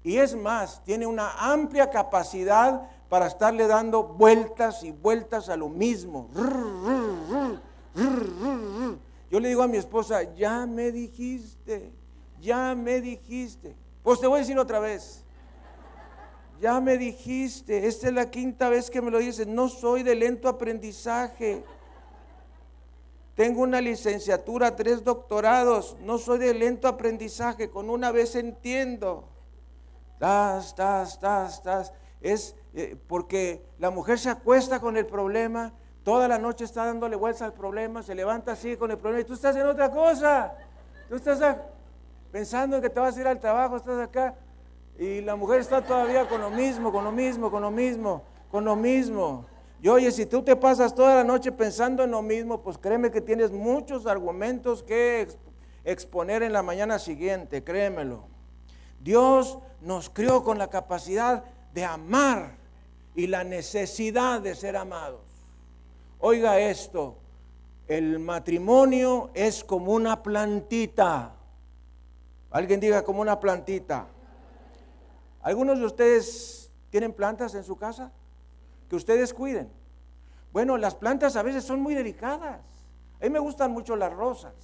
Y es más, tiene una amplia capacidad para estarle dando vueltas y vueltas a lo mismo. Yo le digo a mi esposa, ya me dijiste, ya me dijiste. Pues te voy a decir otra vez. Ya me dijiste, esta es la quinta vez que me lo dices, no soy de lento aprendizaje. Tengo una licenciatura, tres doctorados, no soy de lento aprendizaje, con una vez entiendo. Tas, tas, tas, tas. Es eh, porque la mujer se acuesta con el problema, toda la noche está dándole vueltas al problema, se levanta así con el problema y tú estás en otra cosa. Tú estás pensando en que te vas a ir al trabajo, estás acá y la mujer está todavía con lo mismo, con lo mismo, con lo mismo, con lo mismo. Y oye, si tú te pasas toda la noche pensando en lo mismo, pues créeme que tienes muchos argumentos que exponer en la mañana siguiente, créemelo. Dios nos crió con la capacidad de amar y la necesidad de ser amados. Oiga esto, el matrimonio es como una plantita. Alguien diga como una plantita. ¿Algunos de ustedes tienen plantas en su casa? Que ustedes cuiden. Bueno, las plantas a veces son muy delicadas. A mí me gustan mucho las rosas,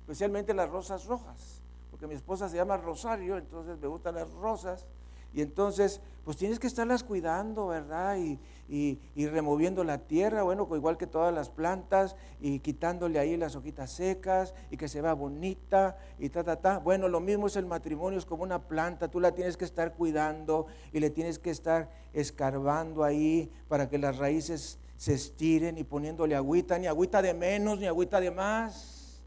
especialmente las rosas rojas, porque mi esposa se llama Rosario, entonces me gustan las rosas. Y entonces, pues tienes que estarlas cuidando, ¿verdad? Y, removiendo la tierra, bueno, igual que todas las plantas, y quitándole ahí las hojitas secas, y que se vea bonita, y ta, ta, ta. Bueno, lo mismo es el matrimonio, es como una planta, tú la tienes que estar cuidando, y le tienes que estar escarbando ahí para que las raíces se estiren y poniéndole agüita, ni agüita de menos, ni agüita de más,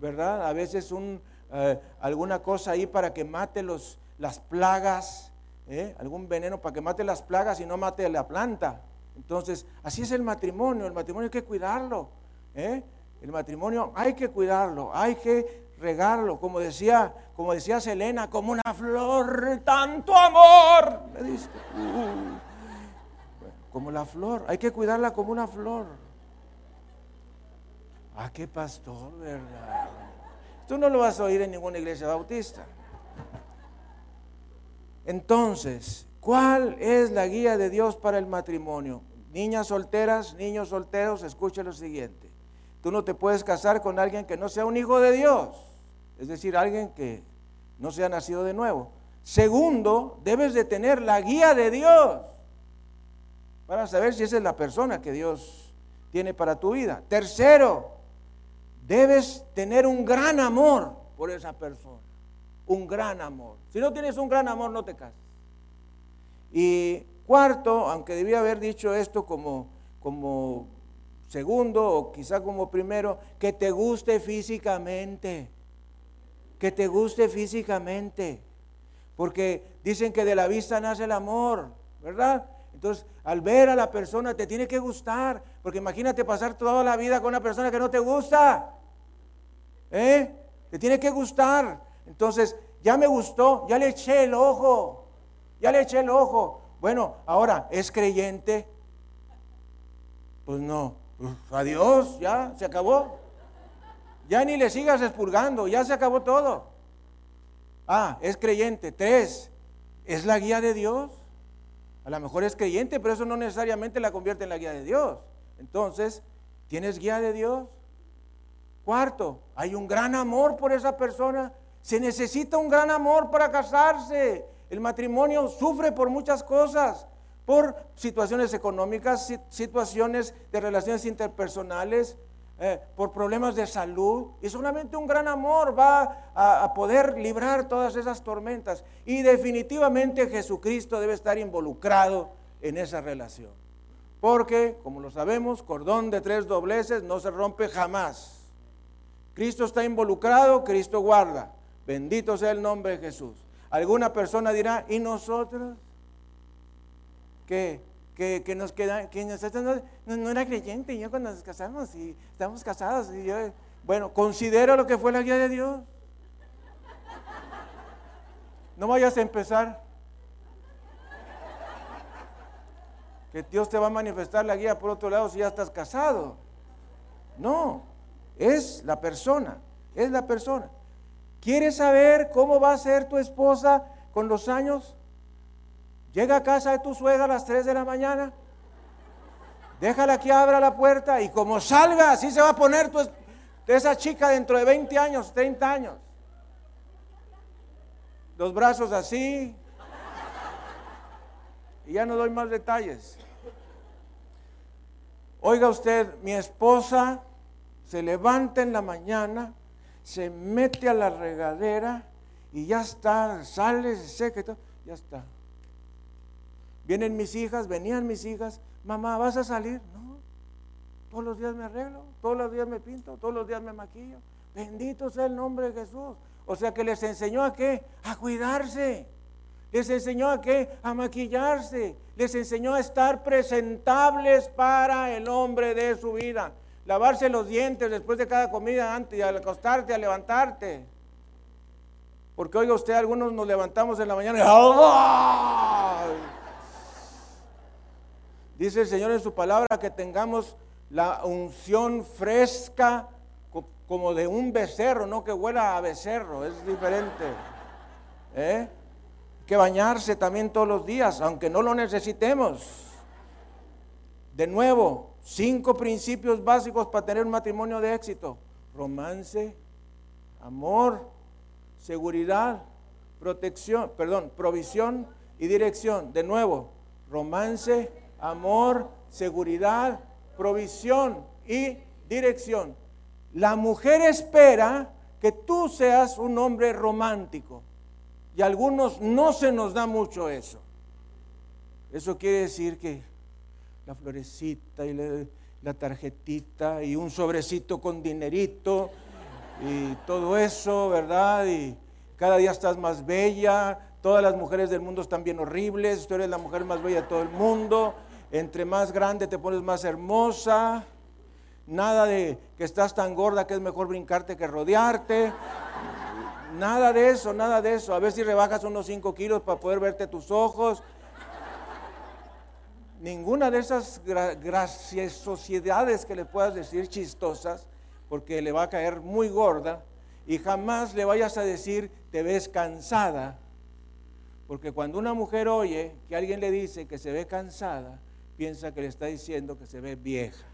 ¿verdad? A veces un, eh, alguna cosa ahí para que mate los, las plagas ¿eh? algún veneno para que mate las plagas y no mate la planta. Entonces, así es el matrimonio, el matrimonio hay que cuidarlo. ¿eh? El matrimonio hay que cuidarlo, hay que regarlo, como decía, como decía Selena, como una flor, tanto amor. Uh. como la flor, hay que cuidarla como una flor. Ah, qué pastor, ¿verdad? Tú no lo vas a oír en ninguna iglesia bautista. Entonces, ¿cuál es la guía de Dios para el matrimonio? Niñas solteras, niños solteros, escuche lo siguiente. Tú no te puedes casar con alguien que no sea un hijo de Dios, es decir, alguien que no sea nacido de nuevo. Segundo, debes de tener la guía de Dios para saber si esa es la persona que Dios tiene para tu vida. Tercero, debes tener un gran amor por esa persona un gran amor. Si no tienes un gran amor, no te cases. Y cuarto, aunque debía haber dicho esto como, como segundo o quizá como primero, que te guste físicamente. Que te guste físicamente. Porque dicen que de la vista nace el amor, ¿verdad? Entonces, al ver a la persona te tiene que gustar, porque imagínate pasar toda la vida con una persona que no te gusta. ¿Eh? Te tiene que gustar. Entonces, ya me gustó, ya le eché el ojo, ya le eché el ojo. Bueno, ahora, ¿es creyente? Pues no, adiós, ya se acabó. Ya ni le sigas expurgando, ya se acabó todo. Ah, es creyente. Tres, ¿es la guía de Dios? A lo mejor es creyente, pero eso no necesariamente la convierte en la guía de Dios. Entonces, ¿tienes guía de Dios? Cuarto, hay un gran amor por esa persona se necesita un gran amor para casarse. El matrimonio sufre por muchas cosas, por situaciones económicas, situaciones de relaciones interpersonales, eh, por problemas de salud. Y solamente un gran amor va a, a poder librar todas esas tormentas. Y definitivamente Jesucristo debe estar involucrado en esa relación. Porque, como lo sabemos, cordón de tres dobleces no se rompe jamás. Cristo está involucrado, Cristo guarda. Bendito sea el nombre de Jesús. Alguna persona dirá, ¿y nosotros? Que, que, nos queda, que no, era creyente, yo cuando nos casamos y estamos casados, y yo, bueno, considera lo que fue la guía de Dios. No vayas a empezar. Que Dios te va a manifestar la guía por otro lado si ya estás casado. No, es la persona, es la persona. ¿Quieres saber cómo va a ser tu esposa con los años? Llega a casa de tu suegra a las 3 de la mañana. Déjala que abra la puerta y como salga, así se va a poner esa chica dentro de 20 años, 30 años. Los brazos así. Y ya no doy más detalles. Oiga usted, mi esposa se levanta en la mañana, se mete a la regadera y ya está, sale, se seca y todo, ya está. Vienen mis hijas, venían mis hijas, mamá, ¿vas a salir? No, todos los días me arreglo, todos los días me pinto, todos los días me maquillo. Bendito sea el nombre de Jesús. O sea que les enseñó a qué? A cuidarse. Les enseñó a qué? A maquillarse. Les enseñó a estar presentables para el hombre de su vida. Lavarse los dientes después de cada comida, antes de acostarte, a levantarte. Porque oiga usted, algunos nos levantamos en la mañana y dice el Señor en su palabra que tengamos la unción fresca como de un becerro, no que huela a becerro, es diferente. ¿Eh? Que bañarse también todos los días, aunque no lo necesitemos. De nuevo, cinco principios básicos para tener un matrimonio de éxito. Romance, amor, seguridad, protección, perdón, provisión y dirección. De nuevo, romance, amor, seguridad, provisión y dirección. La mujer espera que tú seas un hombre romántico. Y a algunos no se nos da mucho eso. Eso quiere decir que la florecita y la, tarjetita y un sobrecito con dinerito y todo eso, ¿verdad? Y cada día estás más bella, todas las mujeres del mundo están bien horribles, tú eres la mujer más bella de todo el mundo, entre más grande te pones más hermosa, nada de que estás tan gorda que es mejor brincarte que rodearte. Nada de eso, nada de eso. A ver si rebajas unos 5 kilos para poder verte tus ojos. Ninguna de esas gracias sociedades que le puedas decir chistosas, porque le va a caer muy gorda, y jamás le vayas a decir te ves cansada, porque cuando una mujer oye que alguien le dice que se ve cansada, piensa que le está diciendo que se ve vieja.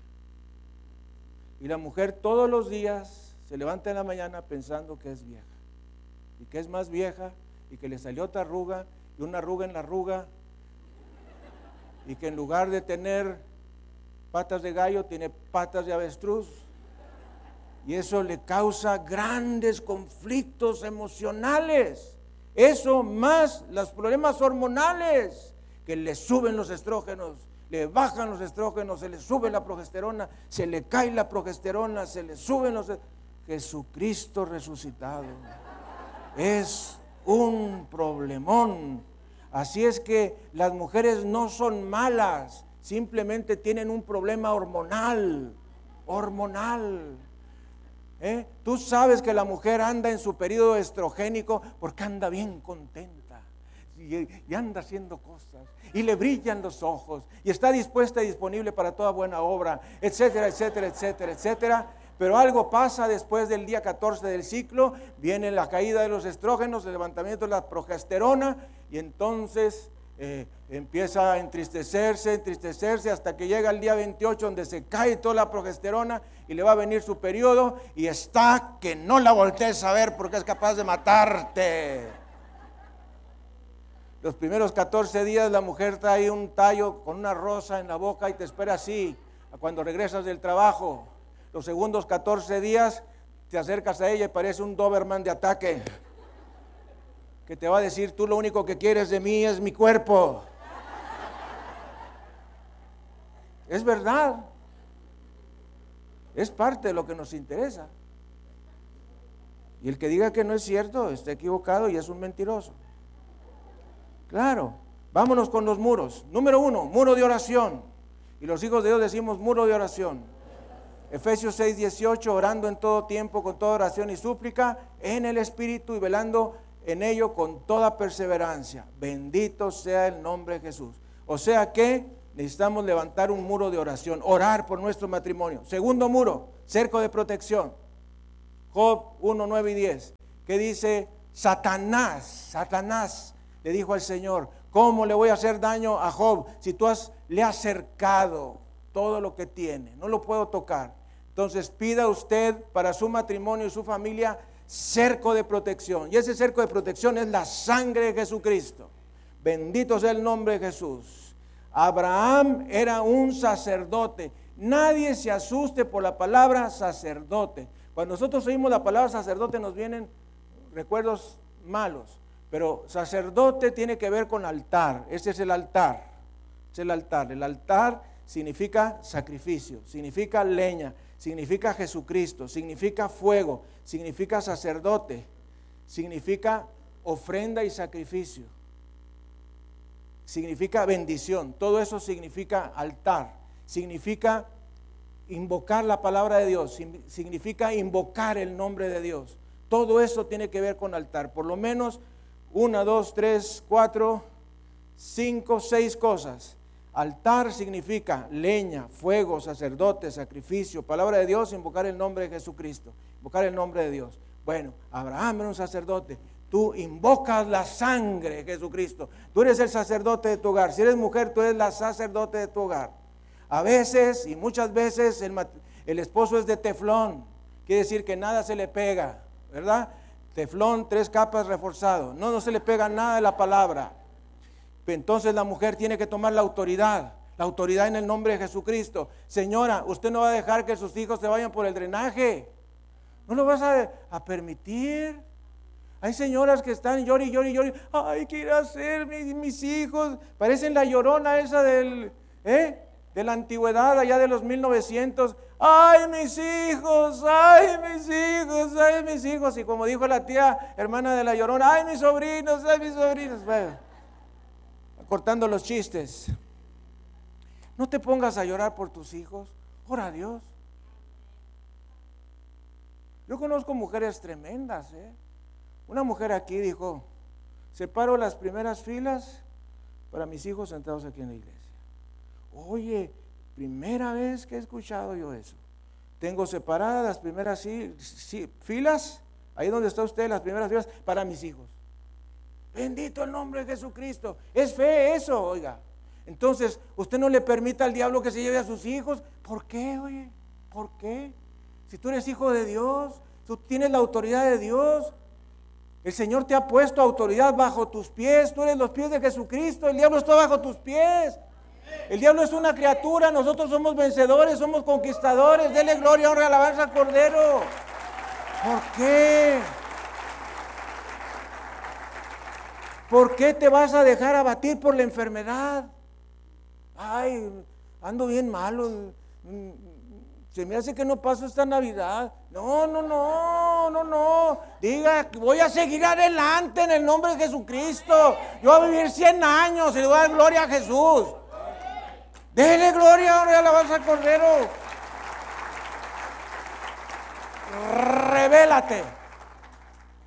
Y la mujer todos los días se levanta en la mañana pensando que es vieja. Y que es más vieja y que le salió otra arruga y una arruga en la arruga. Y que en lugar de tener patas de gallo tiene patas de avestruz. Y eso le causa grandes conflictos emocionales. Eso más los problemas hormonales que le suben los estrógenos le bajan los estrógenos, se le sube la progesterona, se le cae la progesterona, se le suben los... Jesucristo resucitado es un problemón. Así es que las mujeres no son malas, simplemente tienen un problema hormonal, hormonal. ¿Eh? Tú sabes que la mujer anda en su periodo estrogénico porque anda bien contenta y, anda haciendo cosas y le brillan los ojos y está dispuesta y disponible para toda buena obra, etcétera, etcétera, etcétera, etcétera. Pero algo pasa después del día 14 del ciclo, viene la caída de los estrógenos, el levantamiento de la progesterona y entonces eh, empieza a entristecerse, entristecerse hasta que llega el día 28 donde se cae toda la progesterona y le va a venir su periodo y está que no la voltees a ver porque es capaz de matarte. Los primeros 14 días la mujer trae un tallo con una rosa en la boca y te espera así cuando regresas del trabajo. Los segundos 14 días te acercas a ella y parece un Doberman de ataque que te va a decir, tú lo único que quieres de mí es mi cuerpo. Es verdad. Es parte de lo que nos interesa. Y el que diga que no es cierto está equivocado y es un mentiroso. Claro, vámonos con los muros. Número uno, muro de oración. Y los hijos de Dios decimos muro de oración. Efesios 6, 18, orando en todo tiempo, con toda oración y súplica, en el Espíritu y velando en ello con toda perseverancia. Bendito sea el nombre de Jesús. O sea que necesitamos levantar un muro de oración, orar por nuestro matrimonio. Segundo muro, cerco de protección. Job 1, 9 y 10, que dice, Satanás, Satanás le dijo al Señor, ¿cómo le voy a hacer daño a Job si tú has, le has cercado todo lo que tiene? No lo puedo tocar. Entonces pida usted para su matrimonio y su familia cerco de protección. Y ese cerco de protección es la sangre de Jesucristo. Bendito sea el nombre de Jesús. Abraham era un sacerdote. Nadie se asuste por la palabra sacerdote. Cuando nosotros oímos la palabra sacerdote nos vienen recuerdos malos. Pero sacerdote tiene que ver con altar. Ese es el altar. Es el altar. El altar significa sacrificio, significa leña, significa Jesucristo, significa fuego, significa sacerdote, significa ofrenda y sacrificio, significa bendición, todo eso significa altar, significa invocar la palabra de Dios, significa invocar el nombre de Dios. Todo eso tiene que ver con altar, por lo menos una, dos, tres, cuatro, cinco, seis cosas Altar significa leña, fuego, sacerdote, sacrificio, palabra de Dios, invocar el nombre de Jesucristo, invocar el nombre de Dios. Bueno, Abraham era un sacerdote. Tú invocas la sangre de Jesucristo. Tú eres el sacerdote de tu hogar. Si eres mujer, tú eres la sacerdote de tu hogar. A veces y muchas veces el, el esposo es de teflón. Quiere decir que nada se le pega, ¿verdad? Teflón, tres capas reforzado. No, no se le pega nada de la palabra. Entonces la mujer tiene que tomar la autoridad, la autoridad en el nombre de Jesucristo. Señora, usted no va a dejar que sus hijos se vayan por el drenaje. No lo vas a, permitir. Hay señoras que están llori, llori, llori. Ay, ¿qué irá a hacer mis, hijos? Parecen la llorona esa del, ¿eh? de la antigüedad, allá de los 1900. Ay, mis hijos, ay, mis hijos, ay, mis hijos. Y como dijo la tía hermana de la llorona, ay, mis sobrinos, ay, mis sobrinos. Bueno, cortando los chistes. No te pongas a llorar por tus hijos. Ora a Dios. Yo conozco mujeres tremendas. ¿eh? Una mujer aquí dijo, separo las primeras filas para mis hijos sentados aquí en la iglesia. Oye, primera vez que he escuchado yo eso. Tengo separadas las primeras filas, ahí donde está usted, las primeras filas para mis hijos. Bendito el nombre de Jesucristo. Es fe eso, oiga. Entonces, usted no le permita al diablo que se lleve a sus hijos. ¿Por qué, oye? ¿Por qué? Si tú eres hijo de Dios, tú tienes la autoridad de Dios. El Señor te ha puesto autoridad bajo tus pies. Tú eres los pies de Jesucristo. El diablo está bajo tus pies. El diablo es una criatura. Nosotros somos vencedores, somos conquistadores. Dele gloria, honra, alabanza al Cordero. ¿Por qué? ¿Por qué te vas a dejar abatir por la enfermedad? Ay, ando bien malo. Se me hace que no paso esta Navidad. No, no, no, no, no. Diga, voy a seguir adelante en el nombre de Jesucristo. Yo voy a vivir 100 años y le voy a dar gloria a Jesús. Dele gloria, ahora alabanza al Cordero. Revélate.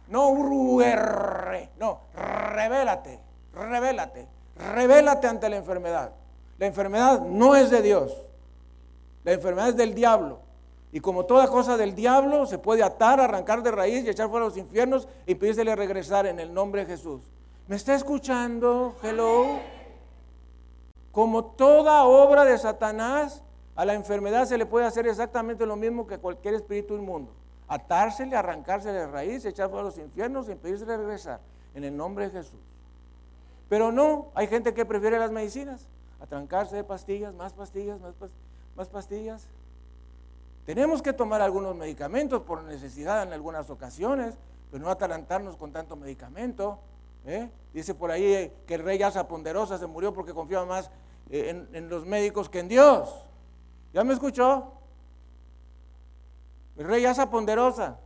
No urr, no, revélate, revélate, revélate ante la enfermedad. La enfermedad no es de Dios, la enfermedad es del diablo. Y como toda cosa del diablo, se puede atar, arrancar de raíz y echar fuera los infiernos y pedírsele regresar en el nombre de Jesús. ¿Me está escuchando? Hello. Como toda obra de Satanás, a la enfermedad se le puede hacer exactamente lo mismo que cualquier espíritu inmundo atársele, arrancarse de raíz, echar fuera los infiernos y impedirse regresar. En el nombre de Jesús. Pero no, hay gente que prefiere las medicinas, atrancarse de pastillas, más pastillas, más, más pastillas. Tenemos que tomar algunos medicamentos por necesidad en algunas ocasiones, pero no atalantarnos con tanto medicamento. ¿eh? Dice por ahí que el rey Asa Ponderosa se murió porque confiaba más eh, en, en los médicos que en Dios. ¿Ya me escuchó? El rey Asa Ponderosa.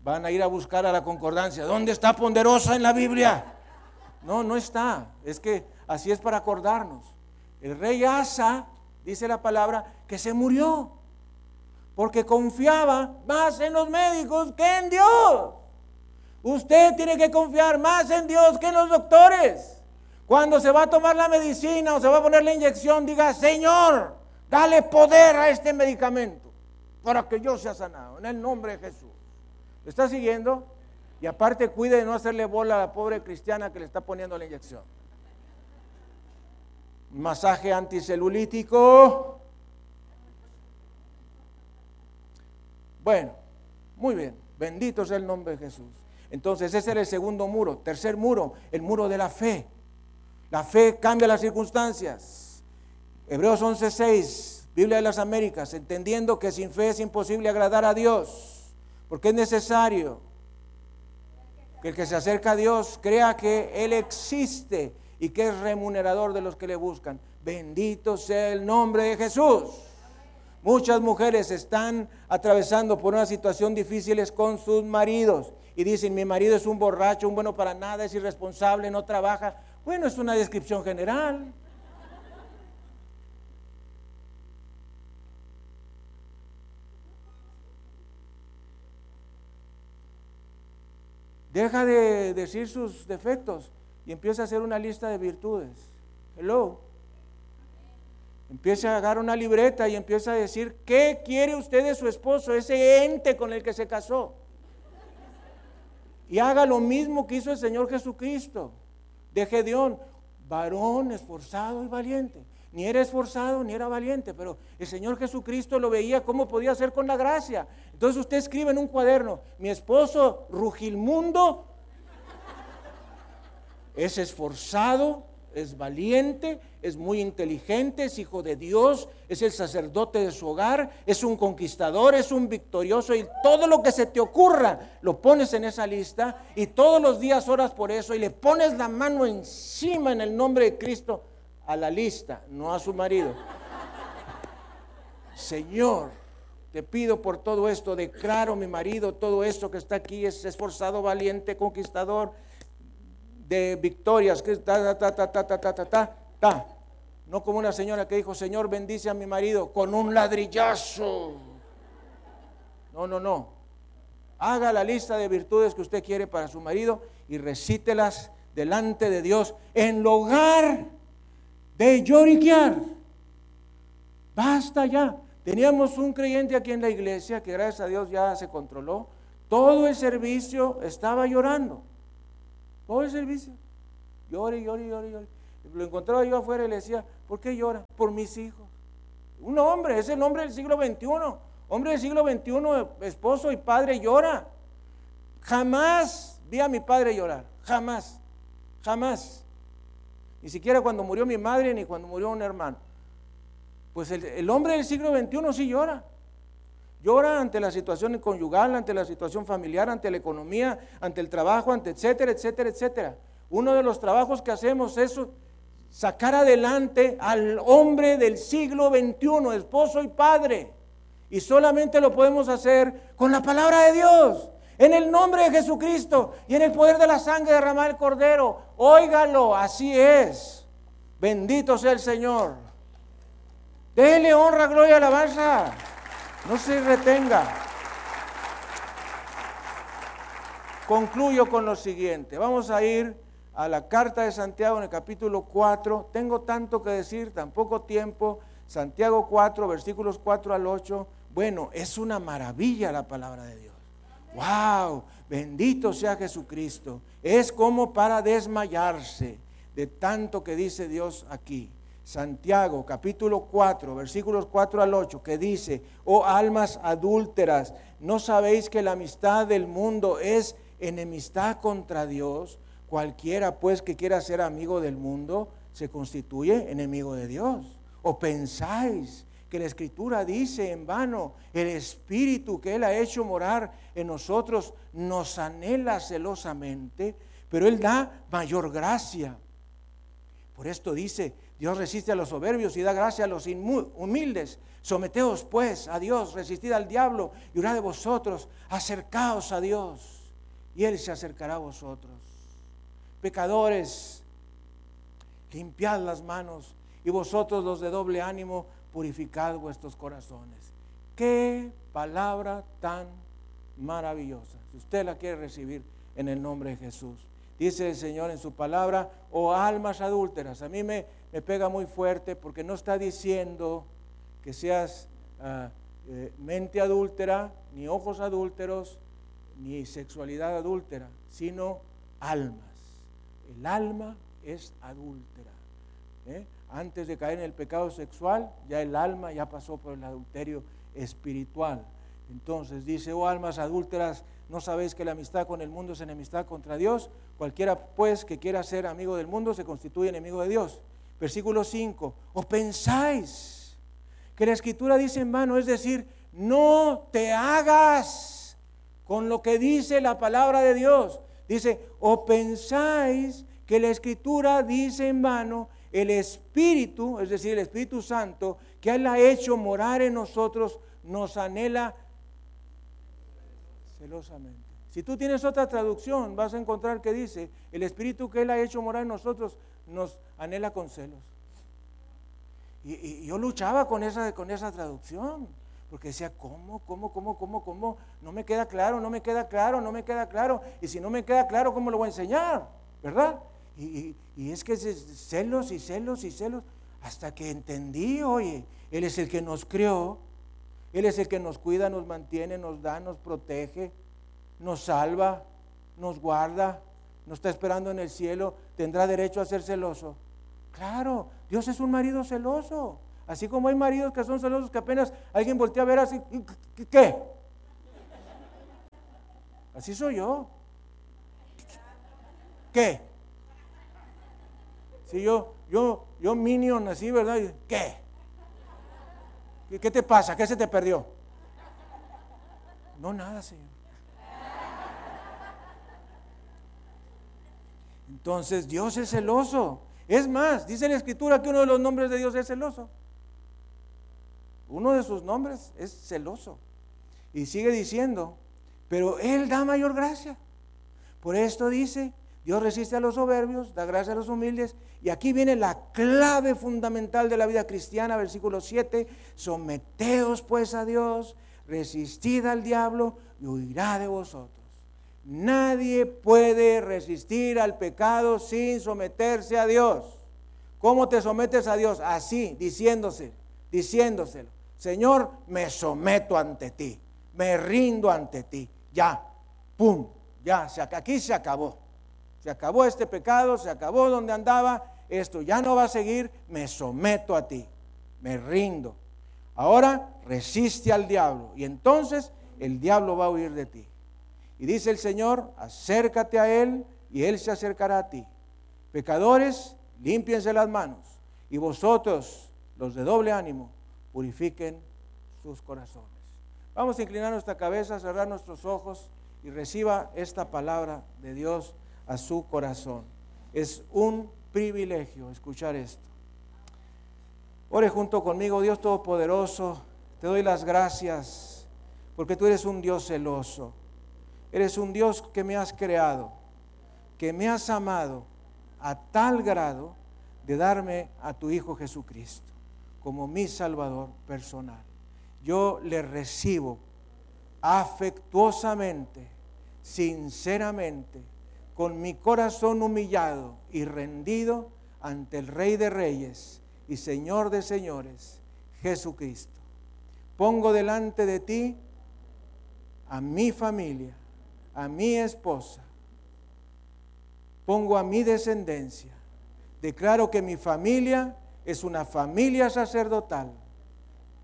Van a ir a buscar a la concordancia. ¿Dónde está Ponderosa en la Biblia? No, no está. Es que así es para acordarnos. El rey Asa, dice la palabra, que se murió. porque confiaba más en los médicos que en Dios. Usted tiene que confiar más en Dios que en los doctores. Cuando se va a tomar la medicina o se va a poner la inyección, diga, Señor, dale poder a este medicamento para que yo sea sanado, en el nombre de Jesús. ¿Le está siguiendo? Y aparte cuide de no hacerle bola a la pobre cristiana que le está poniendo la inyección. Masaje anticelulítico. Bueno, muy bien. Bendito sea el nombre de Jesús. Entonces ese era el segundo muro. Tercer muro, el muro de la fe. La fe cambia las circunstancias. Hebreos 11:6, Biblia de las Américas, entendiendo que sin fe es imposible agradar a Dios, porque es necesario que el que se acerca a Dios crea que Él existe y que es remunerador de los que le buscan. Bendito sea el nombre de Jesús. Muchas mujeres están atravesando por una situación difícil con sus maridos y dicen, mi marido es un borracho, un bueno para nada, es irresponsable, no trabaja. Bueno, es una descripción general. Deja de decir sus defectos y empieza a hacer una lista de virtudes. Hello. Empieza a agarrar una libreta y empieza a decir, ¿qué quiere usted de su esposo, ese ente con el que se casó? Y haga lo mismo que hizo el Señor Jesucristo de Gedeón, varón esforzado y valiente. Ni era esforzado ni era valiente, pero el Señor Jesucristo lo veía cómo podía hacer con la gracia. Entonces usted escribe en un cuaderno, mi esposo Rugilmundo es esforzado, es valiente, es muy inteligente, es hijo de Dios, es el sacerdote de su hogar, es un conquistador, es un victorioso y todo lo que se te ocurra lo pones en esa lista y todos los días oras por eso y le pones la mano encima en el nombre de Cristo a la lista, no a su marido. Señor, te pido por todo esto, declaro mi marido, todo esto que está aquí es esforzado, valiente, conquistador, de victorias, que ta, ta, ta, ta, ta, ta, ta, ta. No como una señora que dijo, Señor, bendice a mi marido con un ladrillazo. No, no, no. Haga la lista de virtudes que usted quiere para su marido y recítelas delante de Dios en lugar de lloriquear. Basta ya. Teníamos un creyente aquí en la iglesia que gracias a Dios ya se controló. Todo el servicio estaba llorando. Todo el servicio. Llore, llore, llore, llore. Lo encontraba yo afuera y le decía, ¿por qué llora? Por mis hijos. Un hombre, es el hombre del siglo XXI. Hombre del siglo XXI, esposo y padre llora. Jamás vi a mi padre llorar. Jamás. Jamás. Ni siquiera cuando murió mi madre ni cuando murió un hermano. Pues el, el hombre del siglo XXI sí llora. Llora ante la situación conyugal, ante la situación familiar, ante la economía, ante el trabajo, ante etcétera, etcétera, etcétera. Uno de los trabajos que hacemos es sacar adelante al hombre del siglo XXI, esposo y padre. Y solamente lo podemos hacer con la palabra de Dios, en el nombre de Jesucristo y en el poder de la sangre derramada del Cordero. Óigalo, así es. Bendito sea el Señor. Dele honra, gloria, alabanza. No se retenga. Concluyo con lo siguiente. Vamos a ir a la carta de Santiago en el capítulo 4. Tengo tanto que decir, tan poco tiempo. Santiago 4, versículos 4 al 8. Bueno, es una maravilla la palabra de Dios. ¡Wow! Bendito sea Jesucristo. Es como para desmayarse de tanto que dice Dios aquí. Santiago capítulo 4, versículos 4 al 8, que dice, oh almas adúlteras, ¿no sabéis que la amistad del mundo es enemistad contra Dios? Cualquiera pues que quiera ser amigo del mundo se constituye enemigo de Dios. ¿O pensáis que la escritura dice en vano, el espíritu que Él ha hecho morar en nosotros nos anhela celosamente, pero Él da mayor gracia? Por esto dice, Dios resiste a los soberbios y da gracia a los humildes. Someteos pues a Dios, resistid al diablo y orad de vosotros, acercaos a Dios y Él se acercará a vosotros. Pecadores, limpiad las manos y vosotros los de doble ánimo, purificad vuestros corazones. Qué palabra tan maravillosa. Si usted la quiere recibir en el nombre de Jesús. Dice el Señor en su palabra, oh almas adúlteras. A mí me, me, pega muy fuerte porque no está diciendo que seas ah, eh, mente adúltera, ni ojos adúlteros, ni sexualidad adúltera, sino almas. El alma es adúltera. ¿eh? Antes de caer en el pecado sexual, ya el alma ya pasó por el adulterio espiritual. Entonces dice, oh almas adúlteras, ¿no sabéis que la amistad con el mundo es enemistad contra Dios? Cualquiera pues que quiera ser amigo del mundo se constituye enemigo de Dios. Versículo 5, ¿o pensáis que la escritura dice en vano? Es decir, no te hagas con lo que dice la palabra de Dios. Dice, o pensáis que la escritura dice en vano, el Espíritu, es decir, el Espíritu Santo, que Él ha hecho morar en nosotros, nos anhela celosamente. Si tú tienes otra traducción, vas a encontrar que dice, el Espíritu que Él ha hecho morar en nosotros nos anhela con celos. Y, yo luchaba con esa, con esa traducción, porque decía, ¿cómo, cómo, cómo, cómo, cómo? No me queda claro, no me queda claro, no me queda claro. Y si no me queda claro, ¿cómo lo voy a enseñar? ¿Verdad? Y, y es que celos y celos y celos, hasta que entendí, oye, Él es el que nos creó, él es el que nos cuida, nos mantiene, nos da, nos protege, nos salva, nos guarda, nos está esperando en el cielo, tendrá derecho a ser celoso. Claro, Dios es un marido celoso. Así como hay maridos que son celosos que apenas alguien voltea a ver así, ¿qué? Así soy yo. ¿Qué? Si yo, yo, yo minion así, ¿verdad? ¿Qué? ¿Qué te pasa? ¿Qué se te perdió? No, nada, Señor. Entonces Dios es celoso. Es más, dice la escritura que uno de los nombres de Dios es celoso. Uno de sus nombres es celoso. Y sigue diciendo, pero Él da mayor gracia. Por esto dice, Dios resiste a los soberbios, da gracia a los humildes. Y aquí viene la clave fundamental de la vida cristiana, versículo 7. Someteos pues a Dios, resistid al diablo y huirá de vosotros. Nadie puede resistir al pecado sin someterse a Dios. ¿Cómo te sometes a Dios? Así, diciéndose, diciéndoselo. Señor, me someto ante ti, me rindo ante ti. Ya, pum, ya, aquí se acabó. Se acabó este pecado, se acabó donde andaba, esto ya no va a seguir, me someto a ti, me rindo. Ahora resiste al diablo y entonces el diablo va a huir de ti. Y dice el Señor, acércate a Él y Él se acercará a ti. Pecadores, límpiense las manos y vosotros, los de doble ánimo, purifiquen sus corazones. Vamos a inclinar nuestra cabeza, cerrar nuestros ojos y reciba esta palabra de Dios a su corazón. Es un privilegio escuchar esto. Ore junto conmigo, Dios Todopoderoso, te doy las gracias porque tú eres un Dios celoso. Eres un Dios que me has creado, que me has amado a tal grado de darme a tu Hijo Jesucristo como mi Salvador personal. Yo le recibo afectuosamente, sinceramente, con mi corazón humillado y rendido ante el Rey de Reyes y Señor de Señores, Jesucristo. Pongo delante de ti a mi familia, a mi esposa. Pongo a mi descendencia. Declaro que mi familia es una familia sacerdotal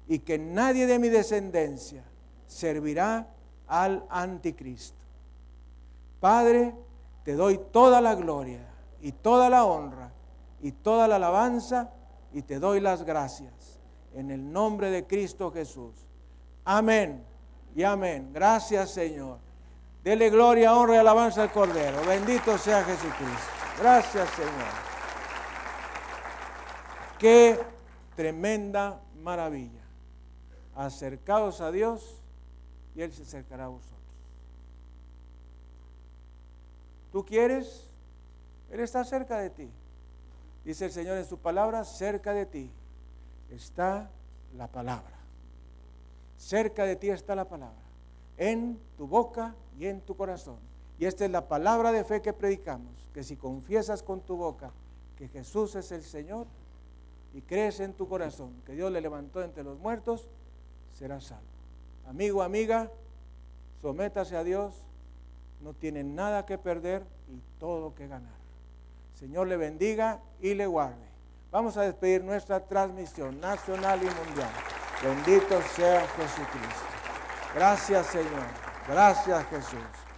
y que nadie de mi descendencia servirá al anticristo. Padre, te doy toda la gloria y toda la honra y toda la alabanza y te doy las gracias en el nombre de Cristo Jesús. Amén y amén. Gracias Señor. Dele gloria, honra y alabanza al Cordero. Bendito sea Jesucristo. Gracias Señor. Qué tremenda maravilla. Acercaos a Dios y Él se acercará a vosotros. ¿Tú quieres? Él está cerca de ti. Dice el Señor en su palabra, cerca de ti está la palabra. Cerca de ti está la palabra, en tu boca y en tu corazón. Y esta es la palabra de fe que predicamos, que si confiesas con tu boca que Jesús es el Señor y crees en tu corazón que Dios le levantó entre los muertos, serás salvo. Amigo, amiga, sométase a Dios, no tiene nada que perder y todo que ganar. Señor le bendiga y le guarde. Vamos a despedir nuestra transmisión nacional y mundial. Bendito sea Jesucristo. Gracias Señor. Gracias Jesús.